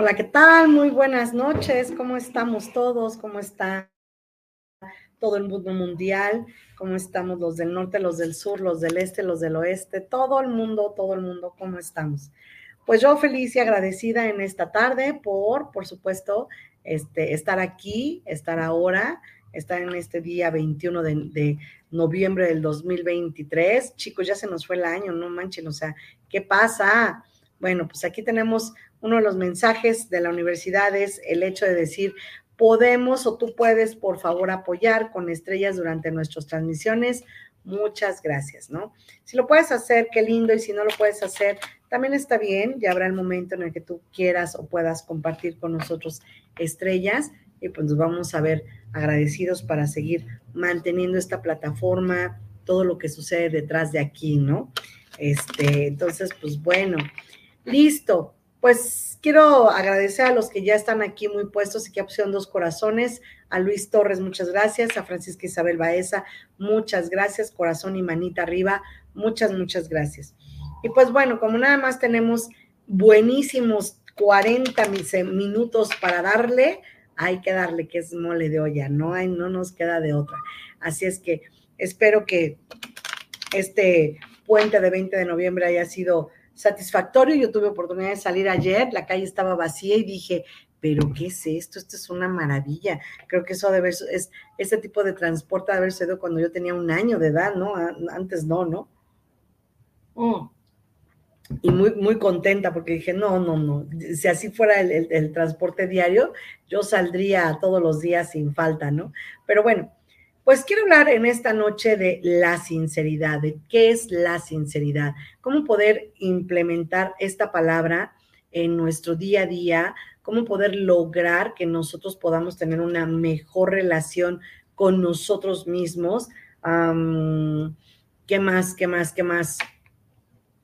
Hola, ¿qué tal? Muy buenas noches. ¿Cómo estamos todos? ¿Cómo está todo el mundo mundial? ¿Cómo estamos los del norte, los del sur, los del este, los del oeste? Todo el mundo, todo el mundo, ¿cómo estamos? Pues yo feliz y agradecida en esta tarde por, por supuesto, este, estar aquí, estar ahora, estar en este día 21 de, de noviembre del 2023. Chicos, ya se nos fue el año, no manchen, o sea, ¿qué pasa? Bueno, pues aquí tenemos uno de los mensajes de la universidad es el hecho de decir, podemos o tú puedes, por favor, apoyar con estrellas durante nuestras transmisiones. Muchas gracias, ¿no? Si lo puedes hacer, qué lindo, y si no lo puedes hacer, también está bien, ya habrá el momento en el que tú quieras o puedas compartir con nosotros estrellas y pues nos vamos a ver agradecidos para seguir manteniendo esta plataforma, todo lo que sucede detrás de aquí, ¿no? Este, entonces, pues bueno, listo pues quiero agradecer a los que ya están aquí muy puestos y que pusieron dos corazones. A Luis Torres, muchas gracias. A Francisca Isabel Baeza, muchas gracias. Corazón y manita arriba, muchas, muchas gracias. Y pues bueno, como nada más tenemos buenísimos 40 minutos para darle, hay que darle que es mole de olla, no hay, no nos queda de otra. Así es que espero que este puente de 20 de noviembre haya sido satisfactorio. Yo tuve oportunidad de salir ayer, la calle estaba vacía y dije, pero ¿qué es esto? Esto es una maravilla. Creo que eso debe es este tipo de transporte de haber sido cuando yo tenía un año de edad, ¿no? Antes no, ¿no? Mm. Y muy, muy contenta porque dije, no, no, no, si así fuera el transporte diario, yo saldría todos los días sin falta, ¿no? Pero bueno, pues quiero hablar en esta noche de la sinceridad, de qué es la sinceridad, cómo poder implementar esta palabra en nuestro día a día, cómo poder lograr que nosotros podamos tener una mejor relación con nosotros mismos. ¿Qué más? ¿Qué más? ¿Qué más?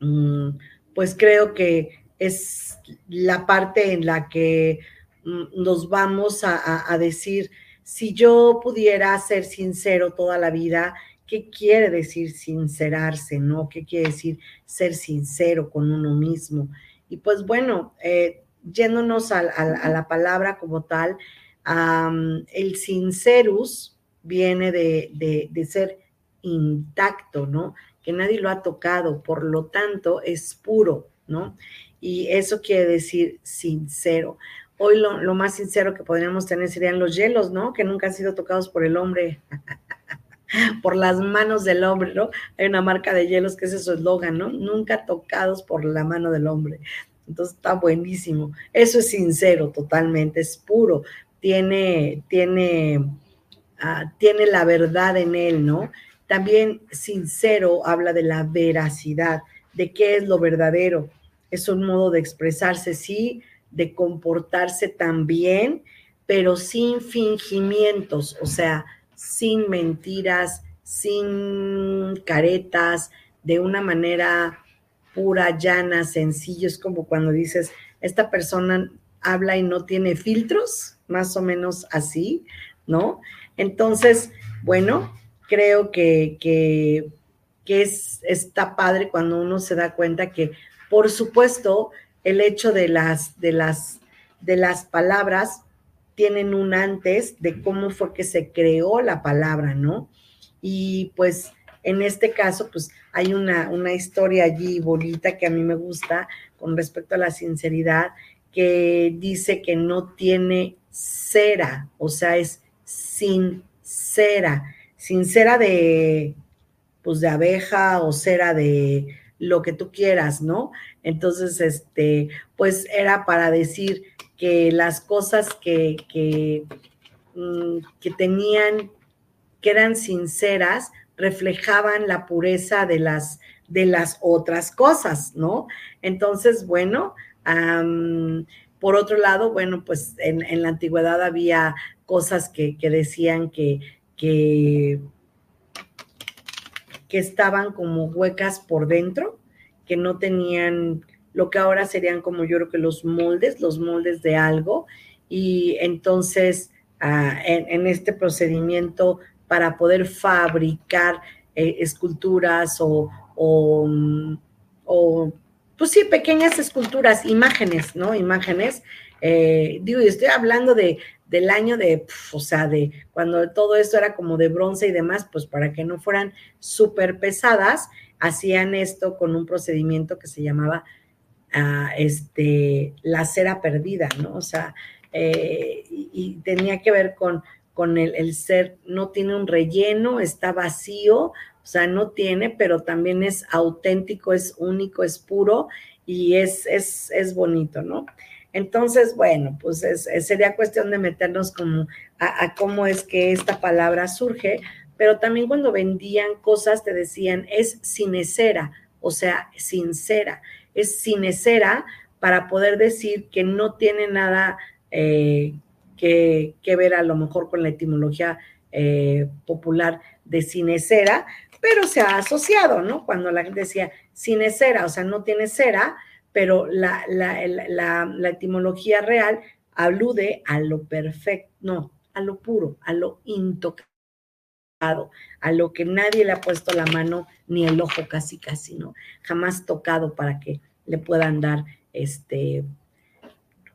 Mm, pues creo que es la parte en la que mm, nos vamos a decir, si yo pudiera ser sincero toda la vida, ¿qué quiere decir sincerarse, no? ¿Qué quiere decir ser sincero con uno mismo? Y pues bueno, eh, yéndonos a, la palabra como tal, el sincerus viene de, de ser intacto, ¿no? Que nadie lo ha tocado, por lo tanto es puro, ¿no? Y eso quiere decir sincero. Hoy lo, más sincero que podríamos tener serían los hielos, ¿no? Que nunca han sido tocados por el hombre. por las manos del hombre, ¿no? Hay una marca de hielos que es su eslogan, ¿no? Nunca tocados por la mano del hombre. Entonces está buenísimo. Eso es sincero totalmente, es puro. Tiene, tiene, ah, tiene la verdad en él, ¿no? También sincero habla de la veracidad, de qué es lo verdadero. Es un modo de expresarse, sí, de comportarse también, pero sin fingimientos, o sea, sin mentiras, sin caretas, de una manera pura, llana, sencillo. Es como cuando dices, esta persona habla y no tiene filtros, más o menos así, ¿no? Entonces, bueno, creo que, que, es, está padre cuando uno se da cuenta que, por supuesto, el hecho de las, de las, de las palabras tienen un antes de cómo fue que se creó la palabra, ¿no? Y pues en este caso, pues hay una, una historia allí bonita que a mí me gusta con respecto a la sinceridad, que dice que no tiene cera, o sea, es sincera, sincera de, pues de abeja o cera de lo que tú quieras, ¿no? Entonces, este, pues era para decir que las cosas que, que, mm, que tenían, que eran sinceras, reflejaban la pureza de las, de las otras cosas, ¿no? Entonces, bueno, por otro lado, bueno, pues en, en, la antigüedad había cosas que, que decían que, que, que estaban como huecas por dentro, que no tenían lo que ahora serían como yo creo que los moldes, los moldes de algo, y entonces ah, en, este procedimiento para poder fabricar eh, esculturas o, o, pues sí, pequeñas esculturas, imágenes, ¿no? Imágenes. Eh, digo, y estoy hablando de, del año de, o sea, de cuando todo esto era como de bronce y demás, pues para que no fueran súper pesadas, hacían esto con un procedimiento que se llamaba este, la cera perdida, ¿no? O sea, eh, y, tenía que ver con, con el, ser, no tiene un relleno, está vacío, o sea, no tiene, pero también es auténtico, es único, es puro y es, es, es bonito, ¿no? Entonces, bueno, pues sería cuestión de meternos como a, cómo es que esta palabra surge, pero también cuando vendían cosas te decían es cinecera, o sea, sincera es cinecera para poder decir que no tiene nada eh, que, ver a lo mejor con la etimología eh, popular de cinecera, pero se ha asociado, ¿no? Cuando la gente decía cinecera, o sea, no tiene cera, pero la, la etimología real alude a lo perfecto, no, a lo puro, a lo a lo que nadie le ha puesto la mano ni el ojo casi casi, ¿no? Jamás tocado para que le puedan dar este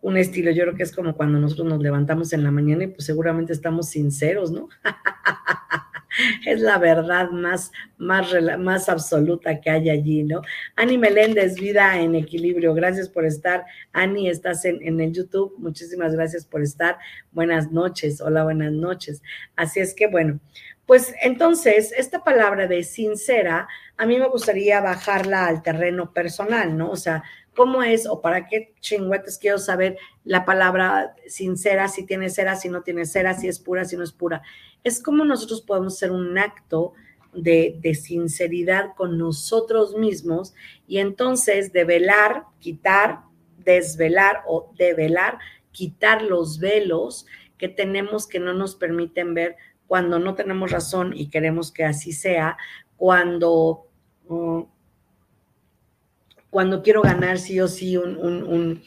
un estilo. Yo creo que es como cuando nosotros nos levantamos en la mañana y pues seguramente estamos sinceros, ¿no? es la verdad más, más, más absoluta que hay allí, ¿no? Ani Meléndez, Vida en Equilibrio, gracias por estar. Ani, estás en, en el YouTube, muchísimas gracias por estar. Buenas noches, hola, buenas noches. Así es que, bueno, pues entonces, esta palabra de sincera, a mí me gustaría bajarla al terreno personal, ¿no? O sea, ¿cómo es o para qué chingüetes quiero saber la palabra sincera, si tiene cera, si no tiene cera, si es pura, si no es pura? Es como nosotros podemos hacer un acto de, de sinceridad con nosotros mismos y entonces develar, quitar, desvelar o develar, quitar los velos que tenemos que no nos permiten ver cuando no tenemos razón y queremos que así sea, cuando, mm, cuando quiero ganar sí o sí un,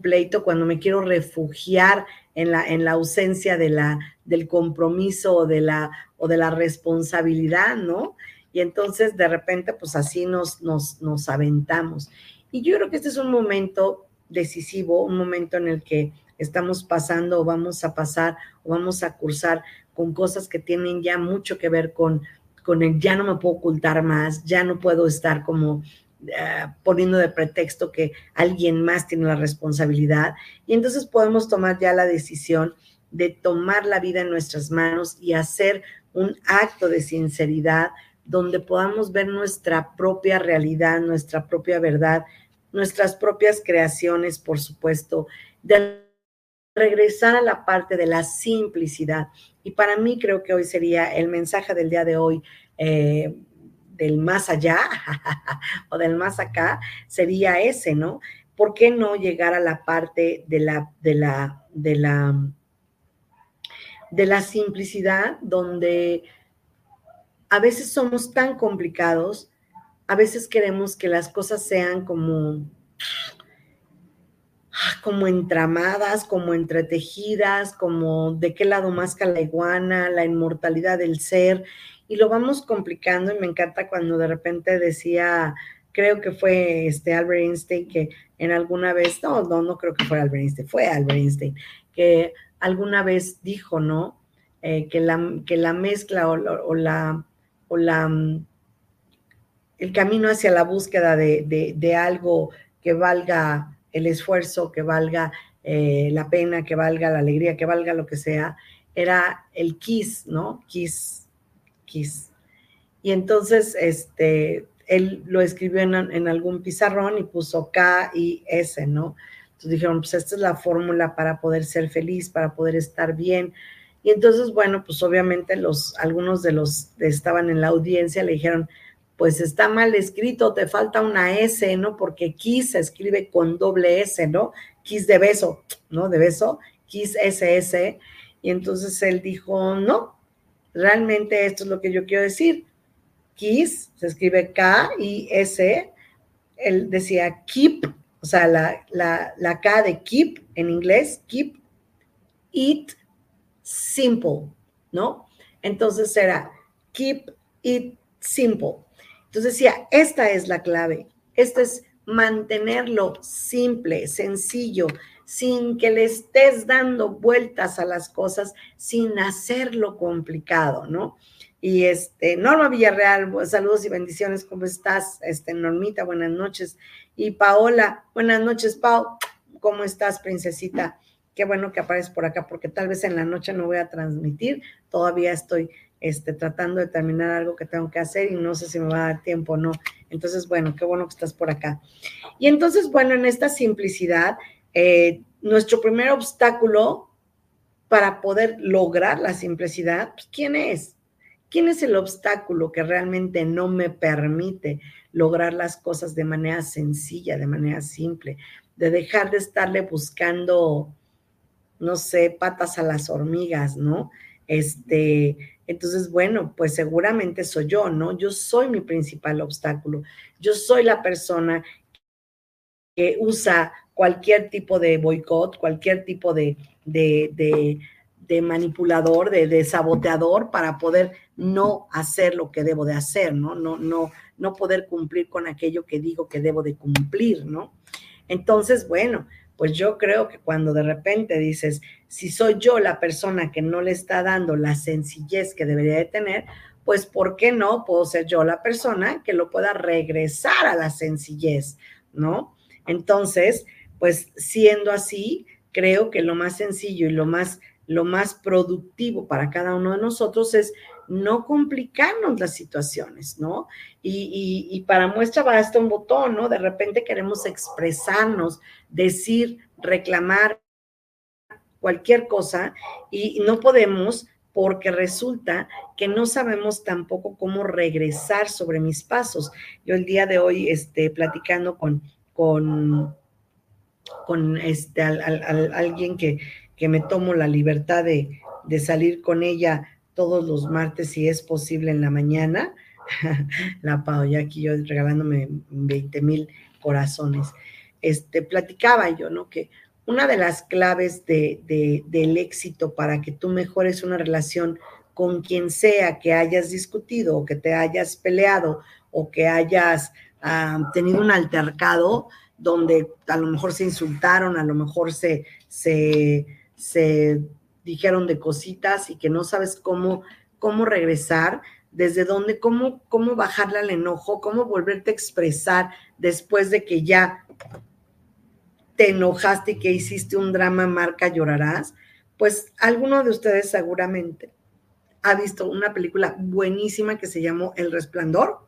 pleito, cuando me quiero refugiar en la, en la ausencia de la, del compromiso o de, la, o de la responsabilidad, ¿no? Y entonces de repente, pues así nos, nos, nos aventamos. Y yo creo que este es un momento decisivo, un momento en el que estamos pasando o vamos a pasar o vamos a cursar con cosas que tienen ya mucho que ver con, con el ya no me puedo ocultar más, ya no puedo estar como eh, poniendo de pretexto que alguien más tiene la responsabilidad. Y entonces podemos tomar ya la decisión de tomar la vida en nuestras manos y hacer un acto de sinceridad donde podamos ver nuestra propia realidad, nuestra propia verdad, nuestras propias creaciones, por supuesto, de regresar a la parte de la simplicidad. Y para mí creo que hoy sería el mensaje del día de hoy, eh, del más allá o del más acá, sería ese, ¿no? ¿Por qué no llegar a la parte de la, de la, de la, de la simplicidad donde a veces somos tan complicados, a veces queremos que las cosas sean como como entramadas, como entretejidas, como de qué lado más la iguana, la inmortalidad del ser, y lo vamos complicando y me encanta cuando de repente decía, creo que fue este Albert Einstein que en alguna vez, no, no, no creo que fue Albert Einstein, fue Albert Einstein, que alguna vez dijo, ¿no? Eh, que, la, que la mezcla o, la, o la, el camino hacia la búsqueda de, de algo que valga el esfuerzo, que valga eh, la pena, que valga la alegría, que valga lo que sea, era el kiss, ¿no? Kiss, kiss. Y entonces, este, él lo escribió en, algún pizarrón y puso K y S, ¿no? Entonces dijeron, pues esta es la fórmula para poder ser feliz, para poder estar bien. Y entonces, bueno, pues obviamente los, algunos de los que estaban en la audiencia le dijeron, pues está mal escrito, te falta una S, ¿no? Porque Kiss se escribe con doble S, ¿no? Kiss de beso, ¿no? De beso, Kiss SS. Y entonces él dijo, no, realmente esto es lo que yo quiero decir. Kiss se escribe K y S. Él decía keep, o sea, la, la, la K de keep en inglés, keep it simple, ¿no? Entonces era keep it simple. Entonces decía, esta es la clave, esta es mantenerlo simple, sencillo, sin que le estés dando vueltas a las cosas, sin hacerlo complicado, ¿no? Y este, Norma Villarreal, saludos y bendiciones, ¿cómo estás? Este, Normita, buenas noches. Y Paola, buenas noches, Pau, ¿cómo estás, princesita? Qué bueno que apareces por acá, porque tal vez en la noche no voy a transmitir, todavía estoy este, tratando de terminar algo que tengo que hacer y no sé si me va a dar tiempo o no. Entonces, bueno, qué bueno que estás por acá. Y entonces, bueno, en esta simplicidad, eh, nuestro primer obstáculo para poder lograr la simplicidad, pues, ¿quién es? ¿Quién es el obstáculo que realmente no me permite lograr las cosas de manera sencilla, de manera simple, de dejar de estarle buscando, no sé, patas a las hormigas, ¿no? Este, entonces, bueno, pues seguramente soy yo, ¿no? Yo soy mi principal obstáculo. Yo soy la persona que usa cualquier tipo de boicot, cualquier tipo de, de, de, manipulador, de, saboteador para poder no hacer lo que debo de hacer, ¿no? No, no, no poder cumplir con aquello que digo que debo de cumplir, ¿no? Entonces, bueno, pues yo creo que cuando de repente dices, si soy yo la persona que no le está dando la sencillez que debería de tener, pues ¿por qué no puedo ser yo la persona que lo pueda regresar a la sencillez, ¿no? Entonces, pues siendo así, creo que lo más sencillo y lo más lo más productivo para cada uno de nosotros es no complicarnos las situaciones, ¿no? Y, para muestra basta un botón, ¿no? De repente queremos expresarnos, decir, reclamar cualquier cosa y no podemos porque resulta que no sabemos tampoco cómo regresar sobre mis pasos. Yo el día de hoy, este, platicando con, con, con este, alguien que, que me tomo la libertad de, de salir con ella todos los martes, si es posible, en la mañana. la Pau, ya aquí yo regalándome 20 mil corazones. Este, platicaba yo, ¿no? Que una de las claves de, del éxito para que tú mejores una relación con quien sea que hayas discutido o que te hayas peleado o que hayas ah, tenido un altercado donde a lo mejor se insultaron, a lo mejor se, se, se dijeron de cositas y que no sabes cómo, cómo regresar, desde dónde, cómo, cómo bajarle al enojo, cómo volverte a expresar después de que ya te enojaste y que hiciste un drama marca llorarás, pues alguno de ustedes seguramente ha visto una película buenísima que se llamó El Resplandor.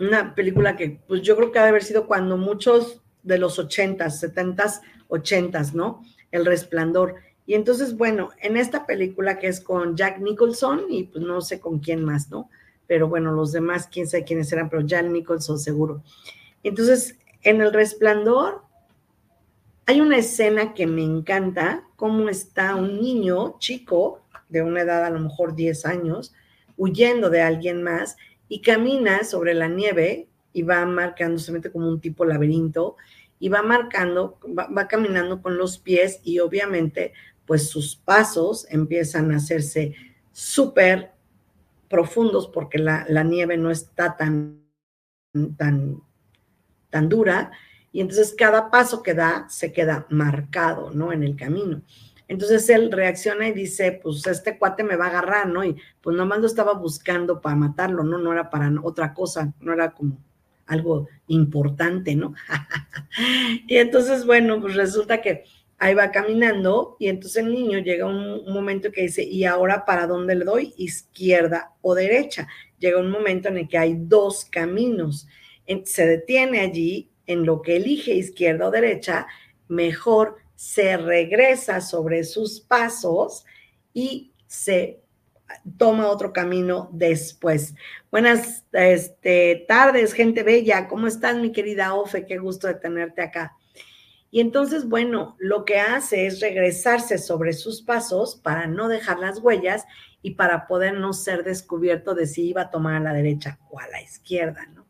Una película que, pues yo creo que ha de haber sido cuando muchos de los 80s, 70s, 80s, ¿no? El Resplandor. Y entonces, bueno, en esta película que es con Jack Nicholson y pues no sé con quién más, ¿no? Pero bueno, los demás, quién sabe quiénes eran, pero Jack Nicholson seguro. Entonces, en El Resplandor hay una escena que me encanta, cómo está un niño chico, de una edad a lo mejor 10 años, huyendo de alguien más y camina sobre la nieve y va marcando, se mete como un tipo laberinto y va marcando, va, va caminando con los pies y obviamente pues sus pasos empiezan a hacerse súper profundos porque la, la, nieve no está tan, tan, tan dura y entonces cada paso que da se queda marcado, ¿no? En el camino. Entonces él reacciona y dice, pues este cuate me va a agarrar, ¿no? Y pues nomás lo estaba buscando para matarlo, ¿no? No era para otra cosa, no era como algo importante, ¿no? y entonces, bueno, pues resulta que ahí va caminando y entonces el niño llega un, momento que dice, ¿y ahora para dónde le doy? ¿Izquierda o derecha? Llega un momento en el que hay dos caminos. Se detiene allí en lo que elige izquierda o derecha, mejor se regresa sobre sus pasos y se toma otro camino después. Buenas este, tardes, gente bella. ¿Cómo estás, mi querida Ofe? Qué gusto de tenerte acá. Y entonces, bueno, lo que hace es regresarse sobre sus pasos para no dejar las huellas y para poder no ser descubierto de si iba a tomar a la derecha o a la izquierda, ¿no?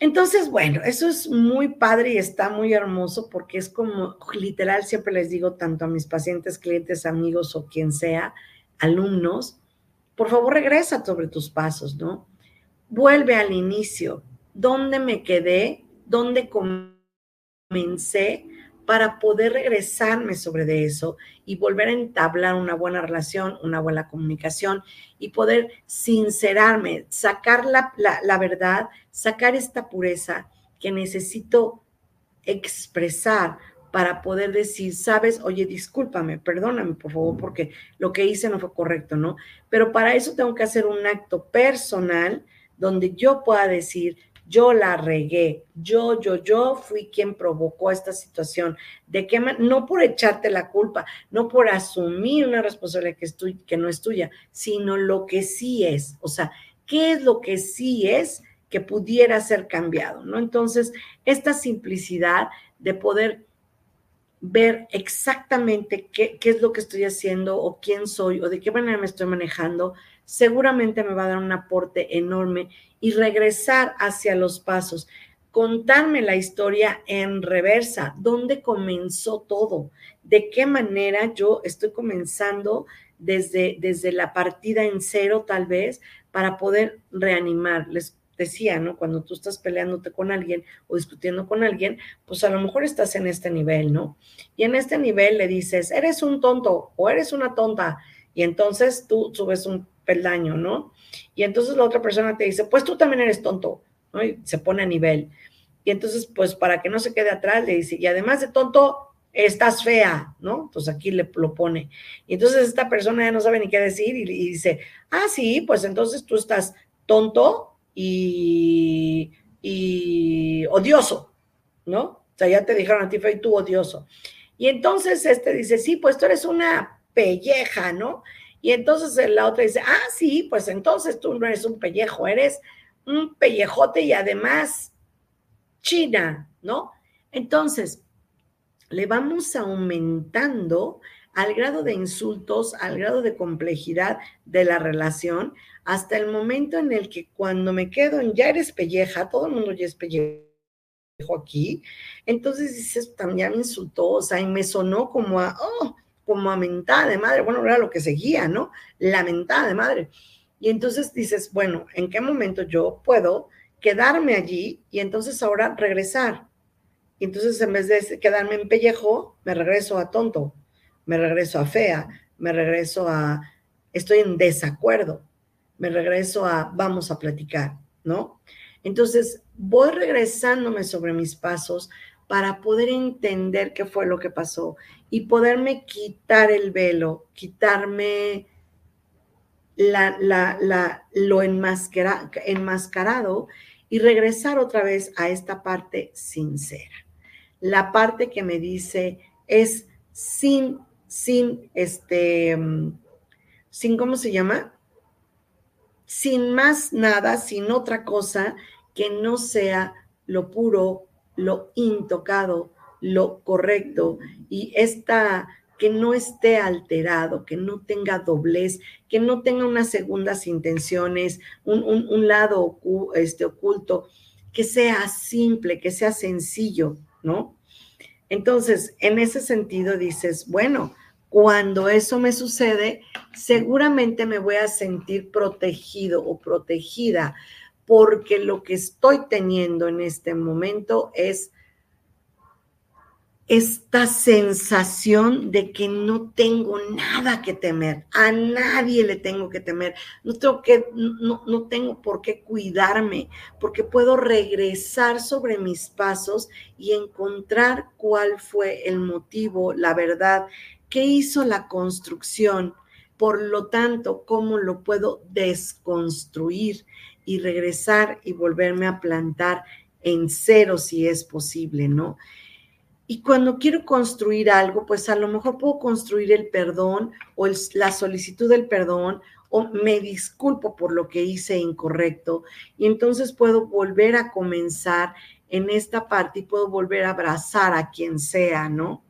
Entonces, bueno, eso es muy padre y está muy hermoso porque es como, literal, siempre les digo tanto a mis pacientes, clientes, amigos o quien sea, alumnos, por favor regresa sobre tus pasos, ¿no? Vuelve al inicio. ¿Dónde me quedé? ¿Dónde comencé para poder regresarme sobre de eso y volver a entablar una buena relación, una buena comunicación y poder sincerarme, sacar la, la verdad, sacar esta pureza que necesito expresar para poder decir, sabes, oye, discúlpame, perdóname, por favor, porque lo que hice no fue correcto, ¿no? Pero para eso tengo que hacer un acto personal donde yo pueda decir, yo la regué, yo, yo, yo fui quien provocó esta situación. ¿De qué No por echarte la culpa, no por asumir una responsabilidad que, que no es tuya, sino lo que sí es. O sea, ¿qué es lo que sí es que pudiera ser cambiado? ¿No? Entonces, esta simplicidad de poder ver exactamente qué, qué, es lo que estoy haciendo o quién soy o de qué manera me estoy manejando, seguramente me va a dar un aporte enorme y regresar hacia los pasos, contarme la historia en reversa, dónde comenzó todo, de qué manera yo estoy comenzando desde, desde la partida en cero tal vez para poder reanimar. Les decía, ¿no? Cuando tú estás peleándote con alguien o discutiendo con alguien, pues a lo mejor estás en este nivel, ¿no? Y en este nivel le dices, eres un tonto o eres una tonta, y entonces tú subes un peldaño, ¿no? Y entonces la otra persona te dice, pues tú también eres tonto, ¿no? Y se pone a nivel. Y entonces, pues para que no se quede atrás, le dice, y además de tonto, estás fea, ¿no? Entonces aquí le lo pone. Y entonces esta persona ya no sabe ni qué decir y, y dice, ah, sí, pues entonces tú estás tonto, y, odioso, ¿no? O sea, ya te dijeron a ti, y tú odioso. Y entonces este dice, sí, pues tú eres una pelleja, ¿no? Y entonces la otra dice, ah, sí, pues entonces tú no eres un pellejo, eres un pellejote y además china, ¿no? Entonces, le vamos aumentando al grado de insultos, al grado de complejidad de la relación, hasta el momento en el que cuando me quedo en ya eres pelleja, todo el mundo ya es pellejo aquí, entonces dices, también me insultó, o sea, y me sonó como a, oh, como a mentada de madre, bueno, era lo que seguía, ¿no? Lamentada de madre. Y entonces dices, bueno, ¿en qué momento yo puedo quedarme allí y entonces ahora regresar? Y entonces en vez de quedarme en pellejo, me regreso a tonto me regreso a fea, me regreso a estoy en desacuerdo, me regreso a vamos a platicar, ¿no? Entonces, voy regresándome sobre mis pasos para poder entender qué fue lo que pasó y poderme quitar el velo, quitarme la, lo enmascarado y regresar otra vez a esta parte sincera. La parte que me dice es sin, sin, este, sin, ¿cómo se llama? Sin más nada, sin otra cosa que no sea lo puro, lo intocado, lo correcto. Y esta que no esté alterado, que no tenga doblez, que no tenga unas segundas intenciones, un, lado este, oculto, que sea simple, que sea sencillo, ¿no? Entonces, en ese sentido dices, bueno, cuando eso me sucede, seguramente me voy a sentir protegido o protegida, porque lo que estoy teniendo en este momento es esta sensación de que no tengo nada que temer, a nadie le tengo que temer, no tengo, que, no, no tengo por qué cuidarme, porque puedo regresar sobre mis pasos y encontrar cuál fue el motivo, la verdad, qué hizo la construcción, por lo tanto, cómo lo puedo desconstruir y regresar y volverme a plantar en cero si es posible, ¿no? Y cuando quiero construir algo, pues a lo mejor puedo construir el perdón o la solicitud del perdón o me disculpo por lo que hice incorrecto y entonces puedo volver a comenzar en esta parte y puedo volver a abrazar a quien sea, ¿no?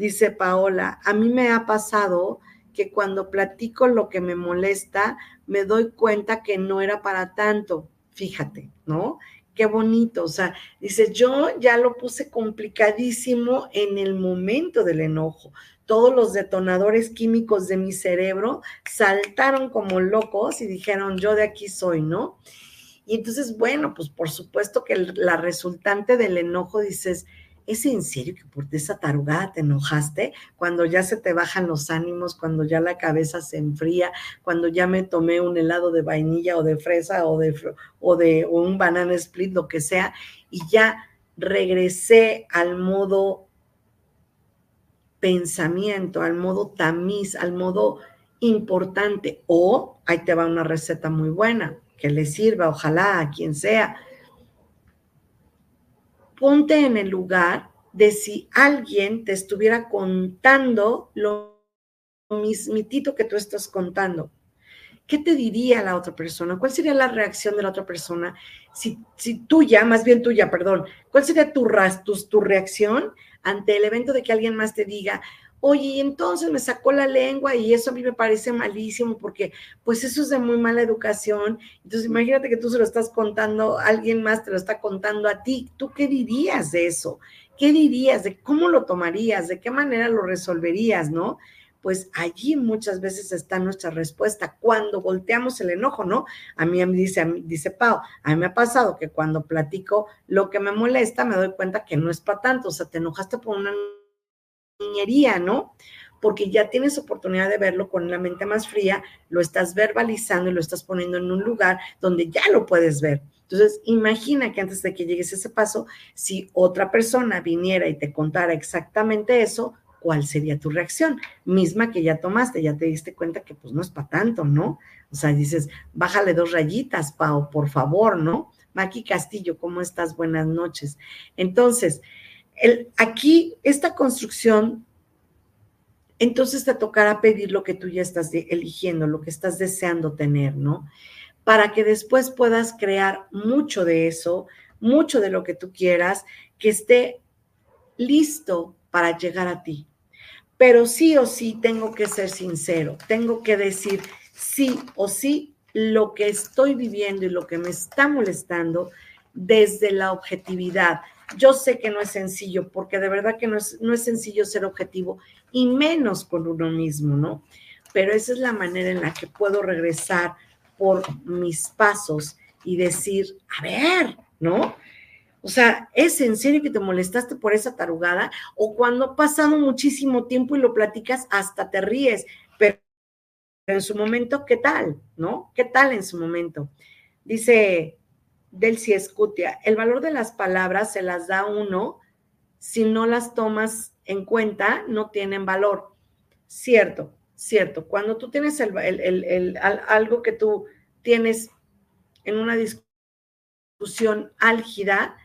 Dice Paola, a mí me ha pasado que cuando platico lo que me molesta, me doy cuenta que no era para tanto, fíjate, ¿no? qué bonito. O sea, dice, yo ya lo puse complicadísimo en el momento del enojo. Todos los detonadores químicos de mi cerebro saltaron como locos y dijeron, yo de aquí soy, ¿no? Y entonces, bueno, pues por supuesto que la resultante del enojo dices, ¿es en serio que por esa tarugada te enojaste? Cuando ya se te bajan los ánimos, cuando ya la cabeza se enfría, cuando ya me tomé un helado de vainilla o de fresa o de, o de un banana split, lo que sea, y ya regresé al modo pensamiento, al modo tamiz, al modo importante. O ahí te va una receta muy buena que le sirva, ojalá a quien sea ponte en el lugar de si alguien te estuviera contando lo mismitito que tú estás contando. ¿Qué te diría la otra persona? ¿Cuál sería la reacción de la otra persona? Si, si tuya, más bien tuya, perdón, ¿cuál sería tu, tu, tu reacción ante el evento de que alguien más te diga, Oye, y entonces me sacó la lengua y eso a mí me parece malísimo porque pues eso es de muy mala educación. Entonces imagínate que tú se lo estás contando, alguien más te lo está contando a ti. ¿Tú qué dirías de eso? ¿Qué dirías? ¿De cómo lo tomarías? ¿De qué manera lo resolverías? ¿No? Pues allí muchas veces está nuestra respuesta cuando volteamos el enojo, ¿no? A mí, me dice, a mí, dice Pau, a mí me ha pasado que cuando platico lo que me molesta me doy cuenta que no es para tanto, o sea, te enojaste por una niñería, ¿no? Porque ya tienes oportunidad de verlo con la mente más fría, lo estás verbalizando y lo estás poniendo en un lugar donde ya lo puedes ver. Entonces, imagina que antes de que llegues a ese paso, si otra persona viniera y te contara exactamente eso, ¿cuál sería tu reacción? Misma que ya tomaste, ya te diste cuenta que pues no es para tanto, ¿no? O sea, dices, bájale dos rayitas, Pau, por favor, ¿no? Maki Castillo, ¿cómo estás? Buenas noches. Entonces, aquí, esta construcción, entonces te tocará pedir lo que tú ya estás eligiendo, lo que estás deseando tener, ¿no? Para que después puedas crear mucho de eso, mucho de lo que tú quieras, que esté listo para llegar a ti. Pero sí o sí tengo que ser sincero, tengo que decir sí o sí lo que estoy viviendo y lo que me está molestando desde la objetividad, yo sé que no es sencillo, porque de verdad que no es, no es sencillo ser objetivo, y menos con uno mismo, ¿no? Pero esa es la manera en la que puedo regresar por mis pasos y decir, a ver, ¿no? O sea, ¿es en serio que te molestaste por esa tarugada? O cuando ha pasado muchísimo tiempo y lo platicas, hasta te ríes, pero en su momento, ¿qué tal? ¿No? ¿Qué tal en su momento? Dice del Escutia, el valor de las palabras se las da uno si no las tomas en cuenta, no tienen valor. Cierto, cierto. Cuando tú tienes algo que tú tienes en una discusión álgida,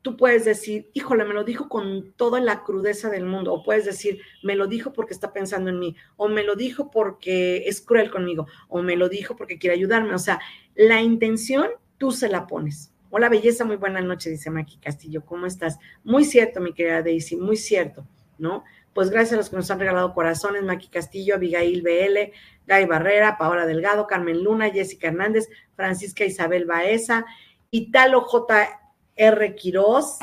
tú puedes decir, híjole, me lo dijo con toda la crudeza del mundo, o puedes decir, me lo dijo porque está pensando en mí, o me lo dijo porque es cruel conmigo, o me lo dijo porque quiere ayudarme. O sea, la intención tú se la pones. Hola, belleza, muy buena noche, dice Maki Castillo, ¿cómo estás? Muy cierto, mi querida Daisy, muy cierto, ¿no? Pues gracias a los que nos han regalado corazones, Maki Castillo, Abigail BL, Gay Barrera, Paola Delgado, Carmen Luna, Jessica Hernández, Francisca Isabel Baeza, Italo J. R. Quiroz,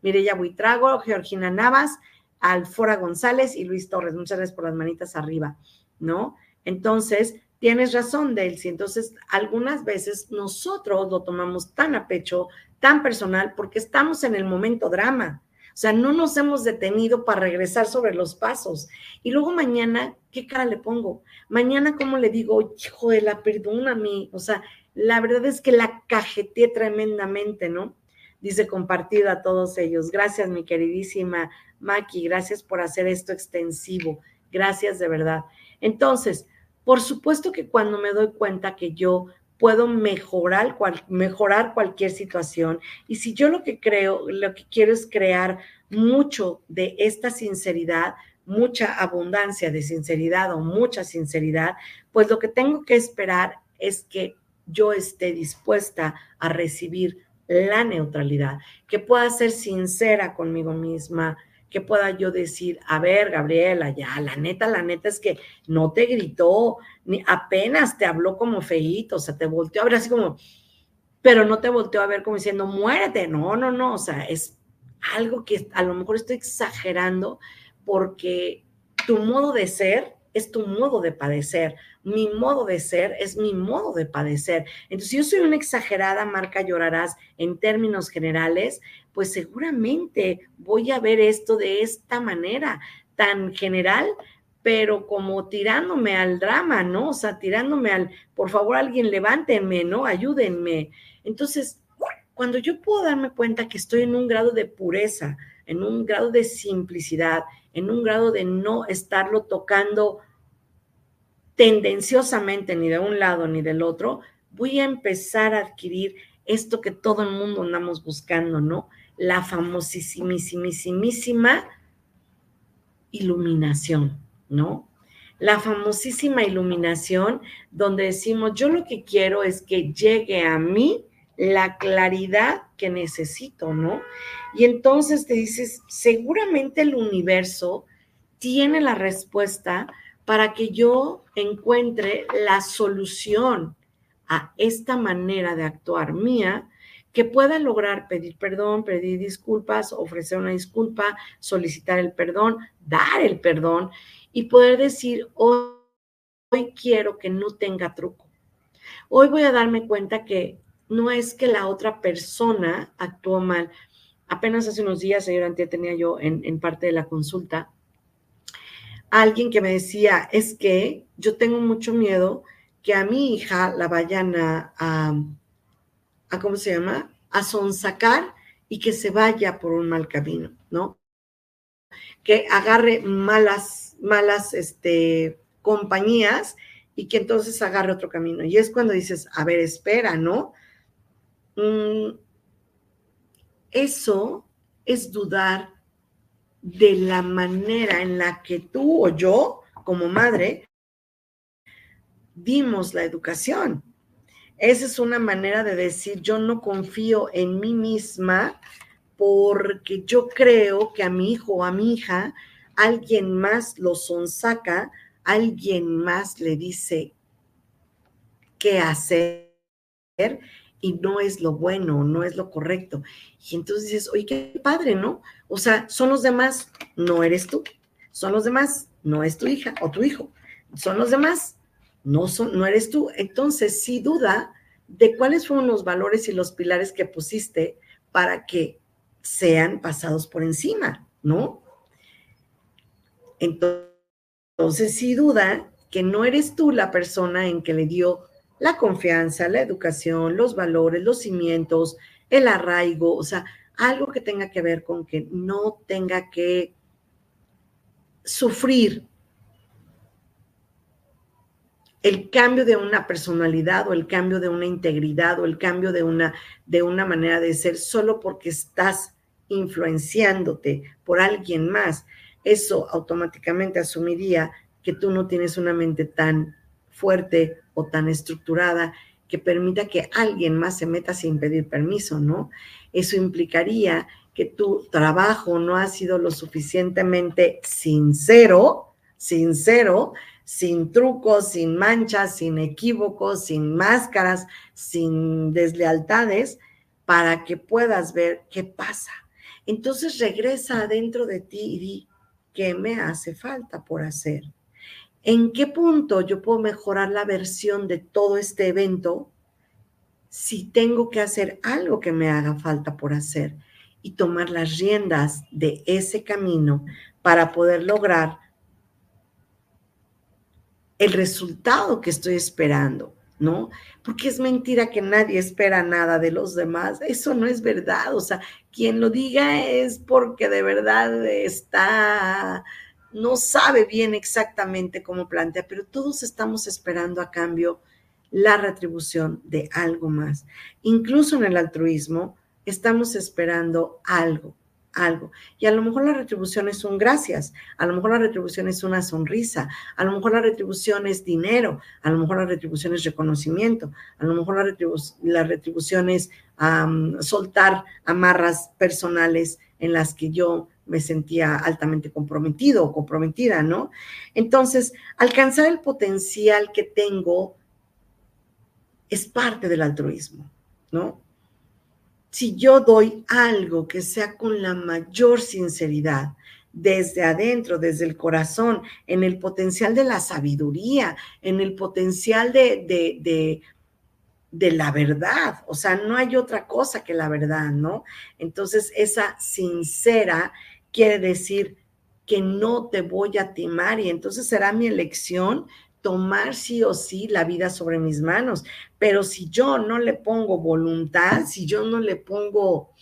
Mireya Buitrago, Georgina Navas, Alfora González y Luis Torres. Muchas gracias por las manitas arriba, ¿no? Entonces, tienes razón, Delcy. Entonces, algunas veces nosotros lo tomamos tan a pecho, tan personal, porque estamos en el momento drama. O sea, no nos hemos detenido para regresar sobre los pasos. Y luego mañana, ¿qué cara le pongo? Mañana, ¿cómo le digo, hijo de la perdóname? O sea, la verdad es que la cajeteé tremendamente, ¿no? Dice compartida a todos ellos. Gracias, mi queridísima Maki, gracias por hacer esto extensivo. Gracias de verdad. Entonces, por supuesto que cuando me doy cuenta que yo puedo mejorar, mejorar cualquier situación y si yo lo que creo, lo que quiero es crear mucho de esta sinceridad, mucha abundancia de sinceridad o mucha sinceridad, pues lo que tengo que esperar es que yo esté dispuesta a recibir la neutralidad, que pueda ser sincera conmigo misma, que pueda yo decir, a ver, Gabriela, ya, la neta, la neta es que no te gritó, ni apenas te habló como feíto, o sea, te volteó a ver así como, pero no te volteó a ver como diciendo, muérete, no, no, no, o sea, es algo que a lo mejor estoy exagerando porque tu modo de ser es tu modo de padecer. Mi modo de ser es mi modo de padecer. Entonces, si yo soy una exagerada marca llorarás en términos generales, pues seguramente voy a ver esto de esta manera tan general, pero como tirándome al drama, ¿no? O sea, tirándome al, por favor, alguien levántenme, ¿no? Ayúdenme. Entonces, cuando yo puedo darme cuenta que estoy en un grado de pureza, en un grado de simplicidad, en un grado de no estarlo tocando tendenciosamente ni de un lado ni del otro, voy a empezar a adquirir esto que todo el mundo andamos buscando, ¿no? La famosísimísimísima iluminación, ¿no? La famosísima iluminación donde decimos, yo lo que quiero es que llegue a mí la claridad que necesito, ¿no? Y entonces te dices, seguramente el universo tiene la respuesta para que yo encuentre la solución a esta manera de actuar mía que pueda lograr pedir perdón, pedir disculpas, ofrecer una disculpa, solicitar el perdón, dar el perdón y poder decir, hoy, hoy quiero que no tenga truco. Hoy voy a darme cuenta que no es que la otra persona actuó mal. Apenas hace unos días, señor Antia, tenía yo en, parte de la consulta alguien que me decía, es que yo tengo mucho miedo que a mi hija la vayan a, a, ¿cómo se llama? A sonsacar y que se vaya por un mal camino, ¿no? Que agarre malas, malas, este, compañías y que entonces agarre otro camino. Y es cuando dices, a ver, espera, ¿no? Mm, eso es dudar de la manera en la que tú o yo, como madre, dimos la educación. Esa es una manera de decir, yo no confío en mí misma porque yo creo que a mi hijo o a mi hija alguien más lo sonsaca, alguien más le dice qué hacer y no es lo bueno, no es lo correcto. Y entonces dices, oye, qué padre, ¿no? O sea, son los demás, no eres tú. Son los demás, no es tu hija o tu hijo. Son los demás, no, son, no eres tú. Entonces, sí duda de cuáles fueron los valores y los pilares que pusiste para que sean pasados por encima, ¿no? Entonces, sí duda que no eres tú la persona en que le dio la confianza, la educación, los valores, los cimientos, el arraigo, o sea, algo que tenga que ver con que no tenga que sufrir el cambio de una personalidad o el cambio de una integridad o el cambio de una, de una manera de ser solo porque estás influenciándote por alguien más, eso automáticamente asumiría que tú no tienes una mente tan fuerte o tan estructurada que permita que alguien más se meta sin pedir permiso, ¿no? Eso implicaría que tu trabajo no ha sido lo suficientemente sincero, sincero, sin trucos, sin manchas, sin equívocos, sin máscaras, sin deslealtades, para que puedas ver qué pasa. Entonces regresa adentro de ti y di, ¿qué me hace falta por hacer? ¿En qué punto yo puedo mejorar la versión de todo este evento si tengo que hacer algo que me haga falta por hacer y tomar las riendas de ese camino para poder lograr el resultado que estoy esperando, ¿no? Porque es mentira que nadie espera nada de los demás. Eso no es verdad. O sea, quien lo diga es porque de verdad está, no sabe bien exactamente cómo plantea, pero todos estamos esperando a cambio la retribución de algo más. Incluso en el altruismo, estamos esperando algo algo. Y a lo mejor la retribución es un gracias, a lo mejor la retribución es una sonrisa, a lo mejor la retribución es dinero, a lo mejor la retribución es reconocimiento, a lo mejor la, retribución es soltar amarras personales en las que yo me sentía altamente comprometido o comprometida, ¿no? Entonces, alcanzar el potencial que tengo es parte del altruismo, ¿no? si yo doy algo que sea con la mayor sinceridad, desde adentro, desde el corazón, en el potencial de la sabiduría, en el potencial de, de, de, la verdad. O sea, no hay otra cosa que la verdad, ¿no? Entonces, esa sincera quiere decir que no te voy a timar y entonces será mi elección tomar sí o sí la vida sobre mis manos. Pero si yo no le pongo voluntad, si yo no le pongo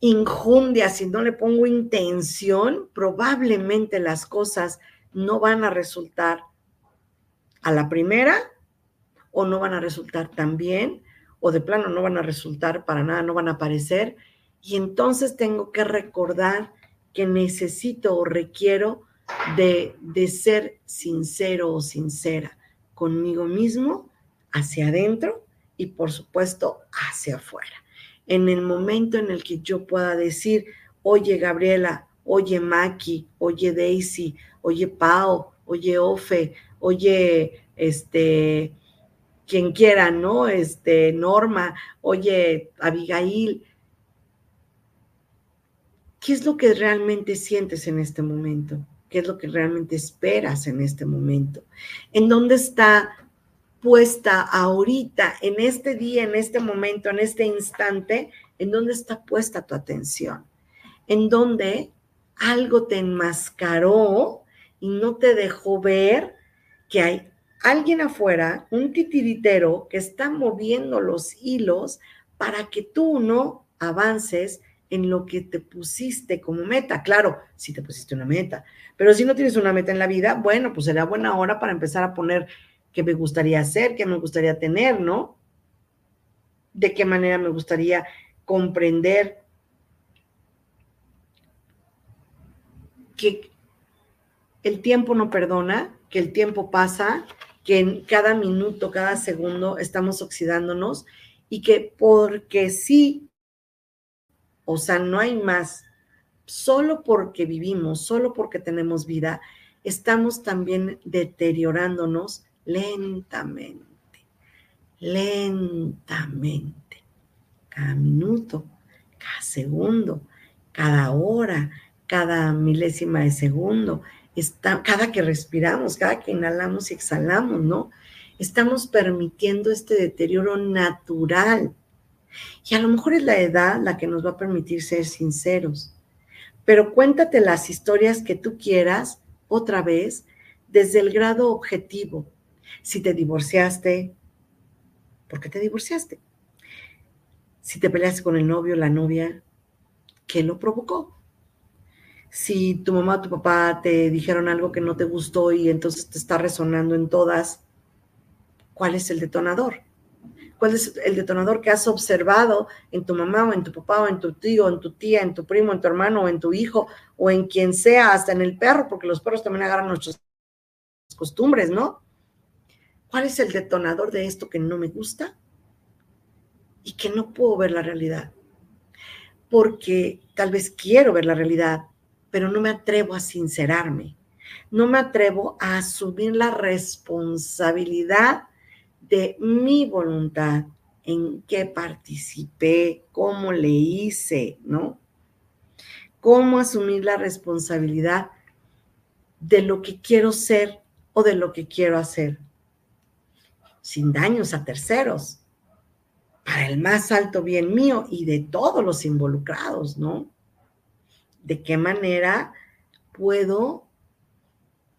injundia, si no le pongo intención, probablemente las cosas no van a resultar a la primera o no van a resultar tan bien o de plano no van a resultar para nada, no van a aparecer. Y entonces tengo que recordar que necesito o requiero de, ser sincero o sincera conmigo mismo, hacia adentro y por supuesto hacia afuera. En el momento en el que yo pueda decir, oye Gabriela, oye Maki, oye Daisy, oye Pau, oye Ofe, oye este, quien quiera, ¿no? Este, Norma, oye Abigail, ¿qué es lo que realmente sientes en este momento? qué es lo que realmente esperas en este momento, en dónde está puesta ahorita, en este día, en este momento, en este instante, en dónde está puesta tu atención, en dónde algo te enmascaró y no te dejó ver que hay alguien afuera, un titiritero que está moviendo los hilos para que tú no avances en lo que te pusiste como meta. Claro, si te pusiste una meta, pero si no tienes una meta en la vida, bueno, pues será buena hora para empezar a poner qué me gustaría hacer, qué me gustaría tener, ¿no? De qué manera me gustaría comprender que el tiempo no perdona, que el tiempo pasa, que en cada minuto, cada segundo estamos oxidándonos y que porque sí o sea, no hay más. Solo porque vivimos, solo porque tenemos vida, estamos también deteriorándonos lentamente, lentamente, cada minuto, cada segundo, cada hora, cada milésima de segundo, está, cada que respiramos, cada que inhalamos y exhalamos, ¿no? Estamos permitiendo este deterioro natural y a lo mejor es la edad la que nos va a permitir ser sinceros. Pero cuéntate las historias que tú quieras otra vez desde el grado objetivo. Si te divorciaste, ¿por qué te divorciaste? Si te peleaste con el novio, la novia, ¿qué lo provocó? Si tu mamá o tu papá te dijeron algo que no te gustó y entonces te está resonando en todas, ¿cuál es el detonador? ¿Cuál es el detonador que has observado en tu mamá o en tu papá o en tu tío, en tu tía, en tu primo, en tu hermano o en tu hijo o en quien sea, hasta en el perro, porque los perros también agarran nuestras costumbres, ¿no? ¿Cuál es el detonador de esto que no me gusta y que no puedo ver la realidad? Porque tal vez quiero ver la realidad, pero no me atrevo a sincerarme. No me atrevo a asumir la responsabilidad de mi voluntad, en qué participé, cómo le hice, ¿no? Cómo asumir la responsabilidad de lo que quiero ser o de lo que quiero hacer, sin daños a terceros, para el más alto bien mío y de todos los involucrados, ¿no? ¿De qué manera puedo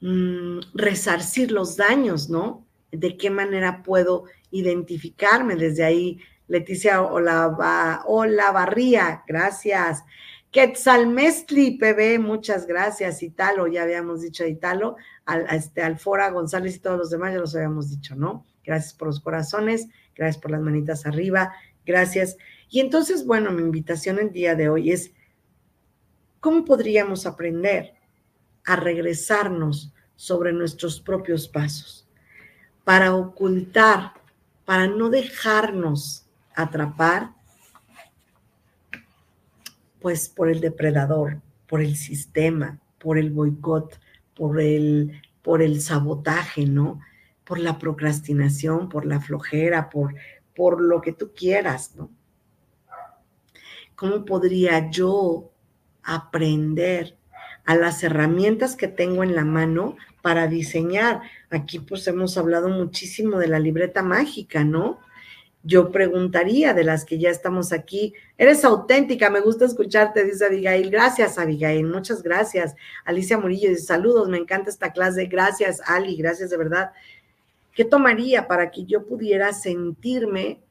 mm, resarcir los daños, ¿no? De qué manera puedo identificarme. Desde ahí, Leticia Hola Barría, gracias. Quetzalmestli PB, muchas gracias. Italo, ya habíamos dicho Italo, al, este, Alfora González y todos los demás ya los habíamos dicho, ¿no? Gracias por los corazones, gracias por las manitas arriba, gracias. Y entonces, bueno, mi invitación el día de hoy es, ¿cómo podríamos aprender a regresarnos sobre nuestros propios pasos? Para ocultar, para no dejarnos atrapar, pues por el depredador, por el sistema, por el boicot, por el, por el sabotaje, ¿no? Por la procrastinación, por la flojera, por, por lo que tú quieras, ¿no? ¿Cómo podría yo aprender a las herramientas que tengo en la mano para diseñar. Aquí pues hemos hablado muchísimo de la libreta mágica, ¿no? Yo preguntaría de las que ya estamos aquí, eres auténtica, me gusta escucharte, dice Abigail. Gracias, Abigail, muchas gracias. Alicia Murillo dice, saludos, me encanta esta clase. Gracias, Ali, gracias de verdad. ¿Qué tomaría para que yo pudiera sentirme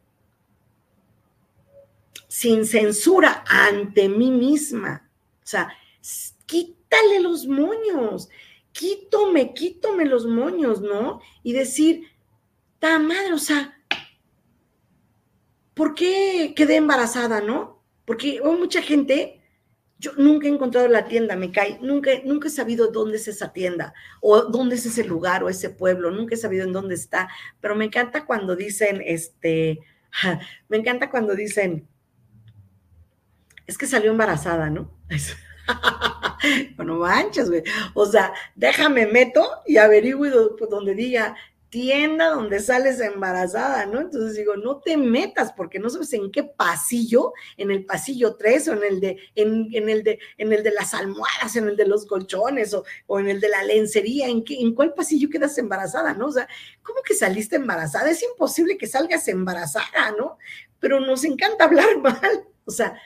sin censura ante mí misma? O sea, quítale los moños quítome, quítome los moños, ¿no? Y decir, ta madre, o sea, ¿por qué quedé embarazada, no? Porque hay mucha gente, yo nunca he encontrado la tienda, me cae, nunca, nunca he sabido dónde es esa tienda, o dónde es ese lugar, o ese pueblo, nunca he sabido en dónde está, pero me encanta cuando dicen, este, me encanta cuando dicen, es que salió embarazada, ¿no? no manches, güey. O sea, déjame meto y averiguo pues, donde diga tienda donde sales embarazada, ¿no? Entonces digo, no te metas porque no sabes en qué pasillo, en el pasillo 3 o en el de, en, el de, en el de las almohadas, en el de los colchones o, o en el de la lencería, ¿en, qué, en cuál pasillo quedas embarazada, ¿no? O sea, ¿cómo que saliste embarazada? Es imposible que salgas embarazada, ¿no? Pero nos encanta hablar mal. O sea,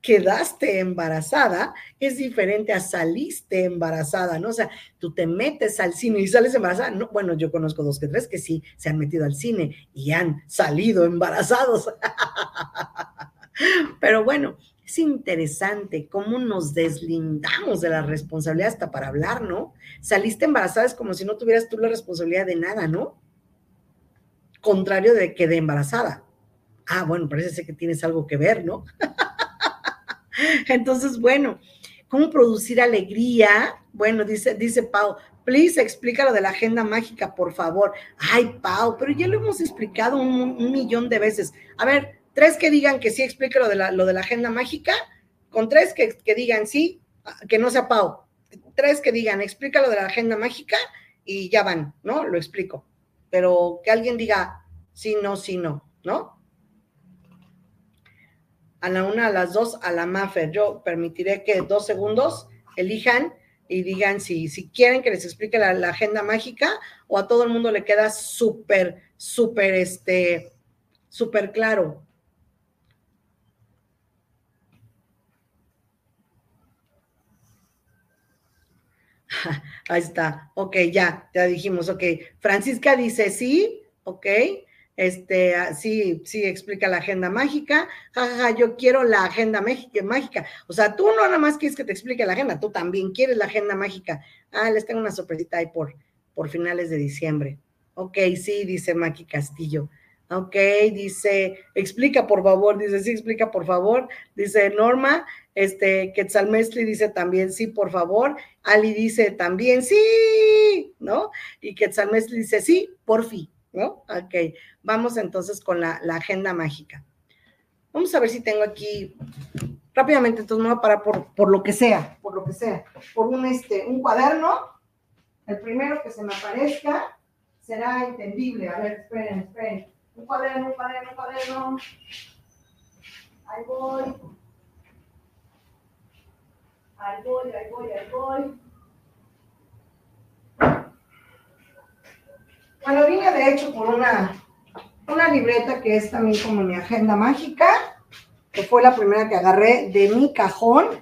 quedaste embarazada es diferente a saliste embarazada, ¿no? O sea, tú te metes al cine y sales embarazada. No, bueno, yo conozco dos que tres que sí se han metido al cine y han salido embarazados. Pero bueno, es interesante cómo nos deslindamos de la responsabilidad hasta para hablar, ¿no? Saliste embarazada es como si no tuvieras tú la responsabilidad de nada, ¿no? Contrario de que de embarazada. Ah, bueno, parece que tienes algo que ver, ¿no? Entonces, bueno, ¿cómo producir alegría? Bueno, dice, dice Pau, please explica lo de la agenda mágica, por favor. Ay, Pau, pero ya lo hemos explicado un, millón de veces. A ver, tres que digan que sí explique lo de la, lo de la agenda mágica, con tres que, que digan sí, que no sea Pau. Tres que digan, explica lo de la agenda mágica y ya van, ¿no? Lo explico. Pero que alguien diga sí, no, sí, no, ¿no? A la una, a las dos, a la Mafer. Yo permitiré que dos segundos elijan y digan si, si quieren que les explique la, agenda mágica o a todo el mundo le queda súper, súper, este, súper claro. Ahí está. Ok, ya, ya dijimos. Ok. Francisca dice sí. Ok. Este, ah, sí, sí, explica la agenda mágica. Jajaja, yo quiero la agenda mágica. O sea, tú no nada más quieres que te explique la agenda, tú también quieres la agenda mágica. Ah, les tengo una sorpresita ahí por, por finales de diciembre. Ok, sí, dice Maki Castillo. Ok, dice, explica por favor, dice, sí, explica por favor. Dice Norma, este, Quetzalmestri dice también, sí, por favor. Ali dice también, sí, ¿no? Y Quetzalmestri dice, sí, por fin. ¿No? Ok, vamos entonces con la, agenda mágica. Vamos a ver si tengo aquí rápidamente, entonces me voy a parar por, por lo que sea, por lo que sea, por un, este, un cuaderno. El primero que se me aparezca será entendible. A ver, esperen, esperen. Un cuaderno, un cuaderno, un cuaderno. Ahí voy. Ahí voy, ahí voy, ahí voy. Bueno, vine de hecho por una, una libreta que es también como mi agenda mágica, que fue la primera que agarré de mi cajón,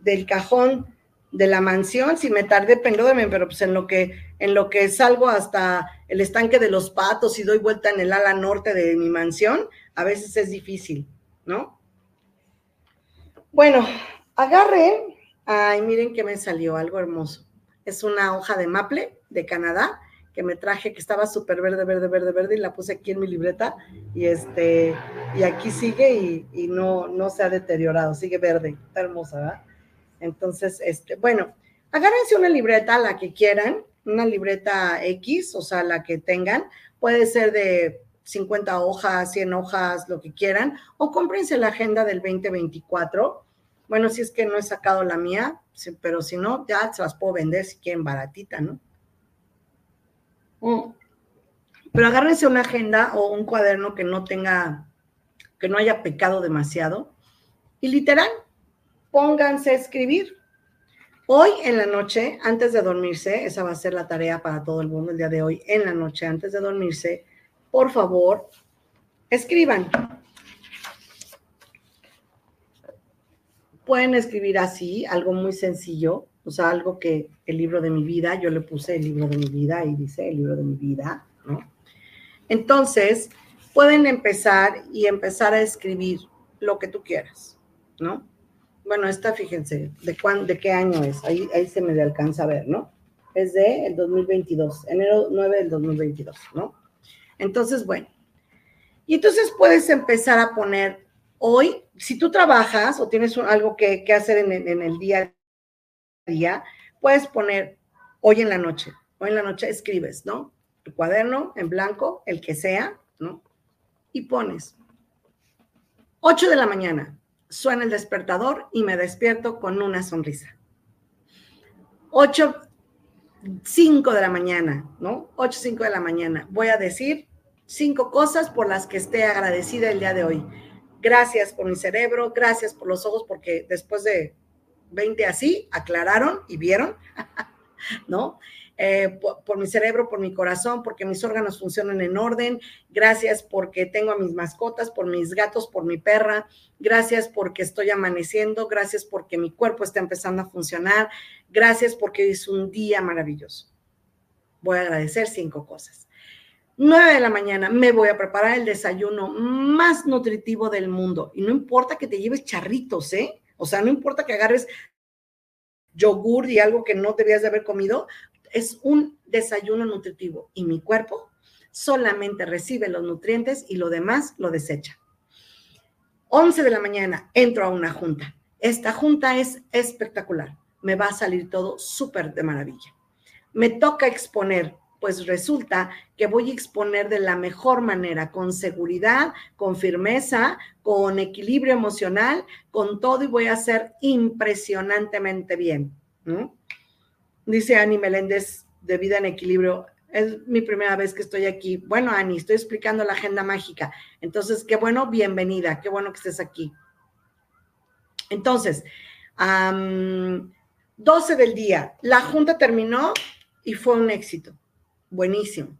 del cajón de la mansión. Si me tardé, perdónenme, pero pues en lo que en lo que salgo hasta el estanque de los patos y doy vuelta en el ala norte de mi mansión, a veces es difícil, ¿no? Bueno, agarren, ay, miren que me salió algo hermoso. Es una hoja de maple de Canadá que me traje, que estaba súper verde, verde, verde, verde, y la puse aquí en mi libreta, y este, y aquí sigue y, y, no, no se ha deteriorado, sigue verde, está hermosa, ¿verdad? Entonces, este, bueno, agárrense una libreta, la que quieran, una libreta X, o sea, la que tengan, puede ser de 50 hojas, 100 hojas, lo que quieran, o cómprense la agenda del 2024. Bueno, si es que no he sacado la mía, pero si no, ya se las puedo vender si quieren baratita, ¿no? Mm. Pero agárrense una agenda o un cuaderno que no tenga, que no haya pecado demasiado. Y literal, pónganse a escribir. Hoy en la noche, antes de dormirse, esa va a ser la tarea para todo el mundo el día de hoy, en la noche, antes de dormirse, por favor, escriban. Pueden escribir así, algo muy sencillo, sea, algo que el libro de mi vida, yo le puse el libro de mi vida y dice el libro de mi vida, ¿no? Entonces, pueden empezar y empezar a escribir lo que tú quieras, ¿no? Bueno, esta, fíjense, ¿de, cuán, de qué año es? Ahí, ahí se me alcanza a ver, ¿no? Es de el 2022, enero 9 del 2022, ¿no? Entonces, bueno. Y entonces puedes empezar a poner hoy, si tú trabajas o tienes algo que, que hacer en, en el día día, puedes poner hoy en la noche, hoy en la noche escribes, ¿no? Tu cuaderno en blanco, el que sea, ¿no? Y pones 8 de la mañana, suena el despertador y me despierto con una sonrisa. 8, 5 de la mañana, ¿no? 8, 5 de la mañana. Voy a decir cinco cosas por las que esté agradecida el día de hoy. Gracias por mi cerebro, gracias por los ojos, porque después de 20 así, aclararon y vieron, ¿no? Eh, por, mi cerebro, por mi corazón, porque mis órganos funcionan en orden. Gracias porque tengo a mis mascotas, por mis gatos, por mi perra. Gracias porque estoy amaneciendo. Gracias porque mi cuerpo está empezando a funcionar. Gracias porque es un día maravilloso. Voy a agradecer cinco cosas. 9 de la mañana me voy a preparar el desayuno más nutritivo del mundo. Y no importa que te lleves charritos, ¿eh? O sea, no importa que agarres yogur y algo que no debías de haber comido, es un desayuno nutritivo y mi cuerpo solamente recibe los nutrientes y lo demás lo desecha. 11 de la mañana entro a una junta. Esta junta es espectacular. Me va a salir todo súper de maravilla. Me toca exponer pues resulta que voy a exponer de la mejor manera, con seguridad, con firmeza, con equilibrio emocional, con todo y voy a hacer impresionantemente bien. Dice Ani Meléndez de Vida en Equilibrio, es mi primera vez que estoy aquí. Bueno, Ani, estoy explicando la agenda mágica. Entonces, qué bueno, bienvenida, qué bueno que estés aquí. Entonces, 12 del día, la junta terminó y fue un éxito buenísimo.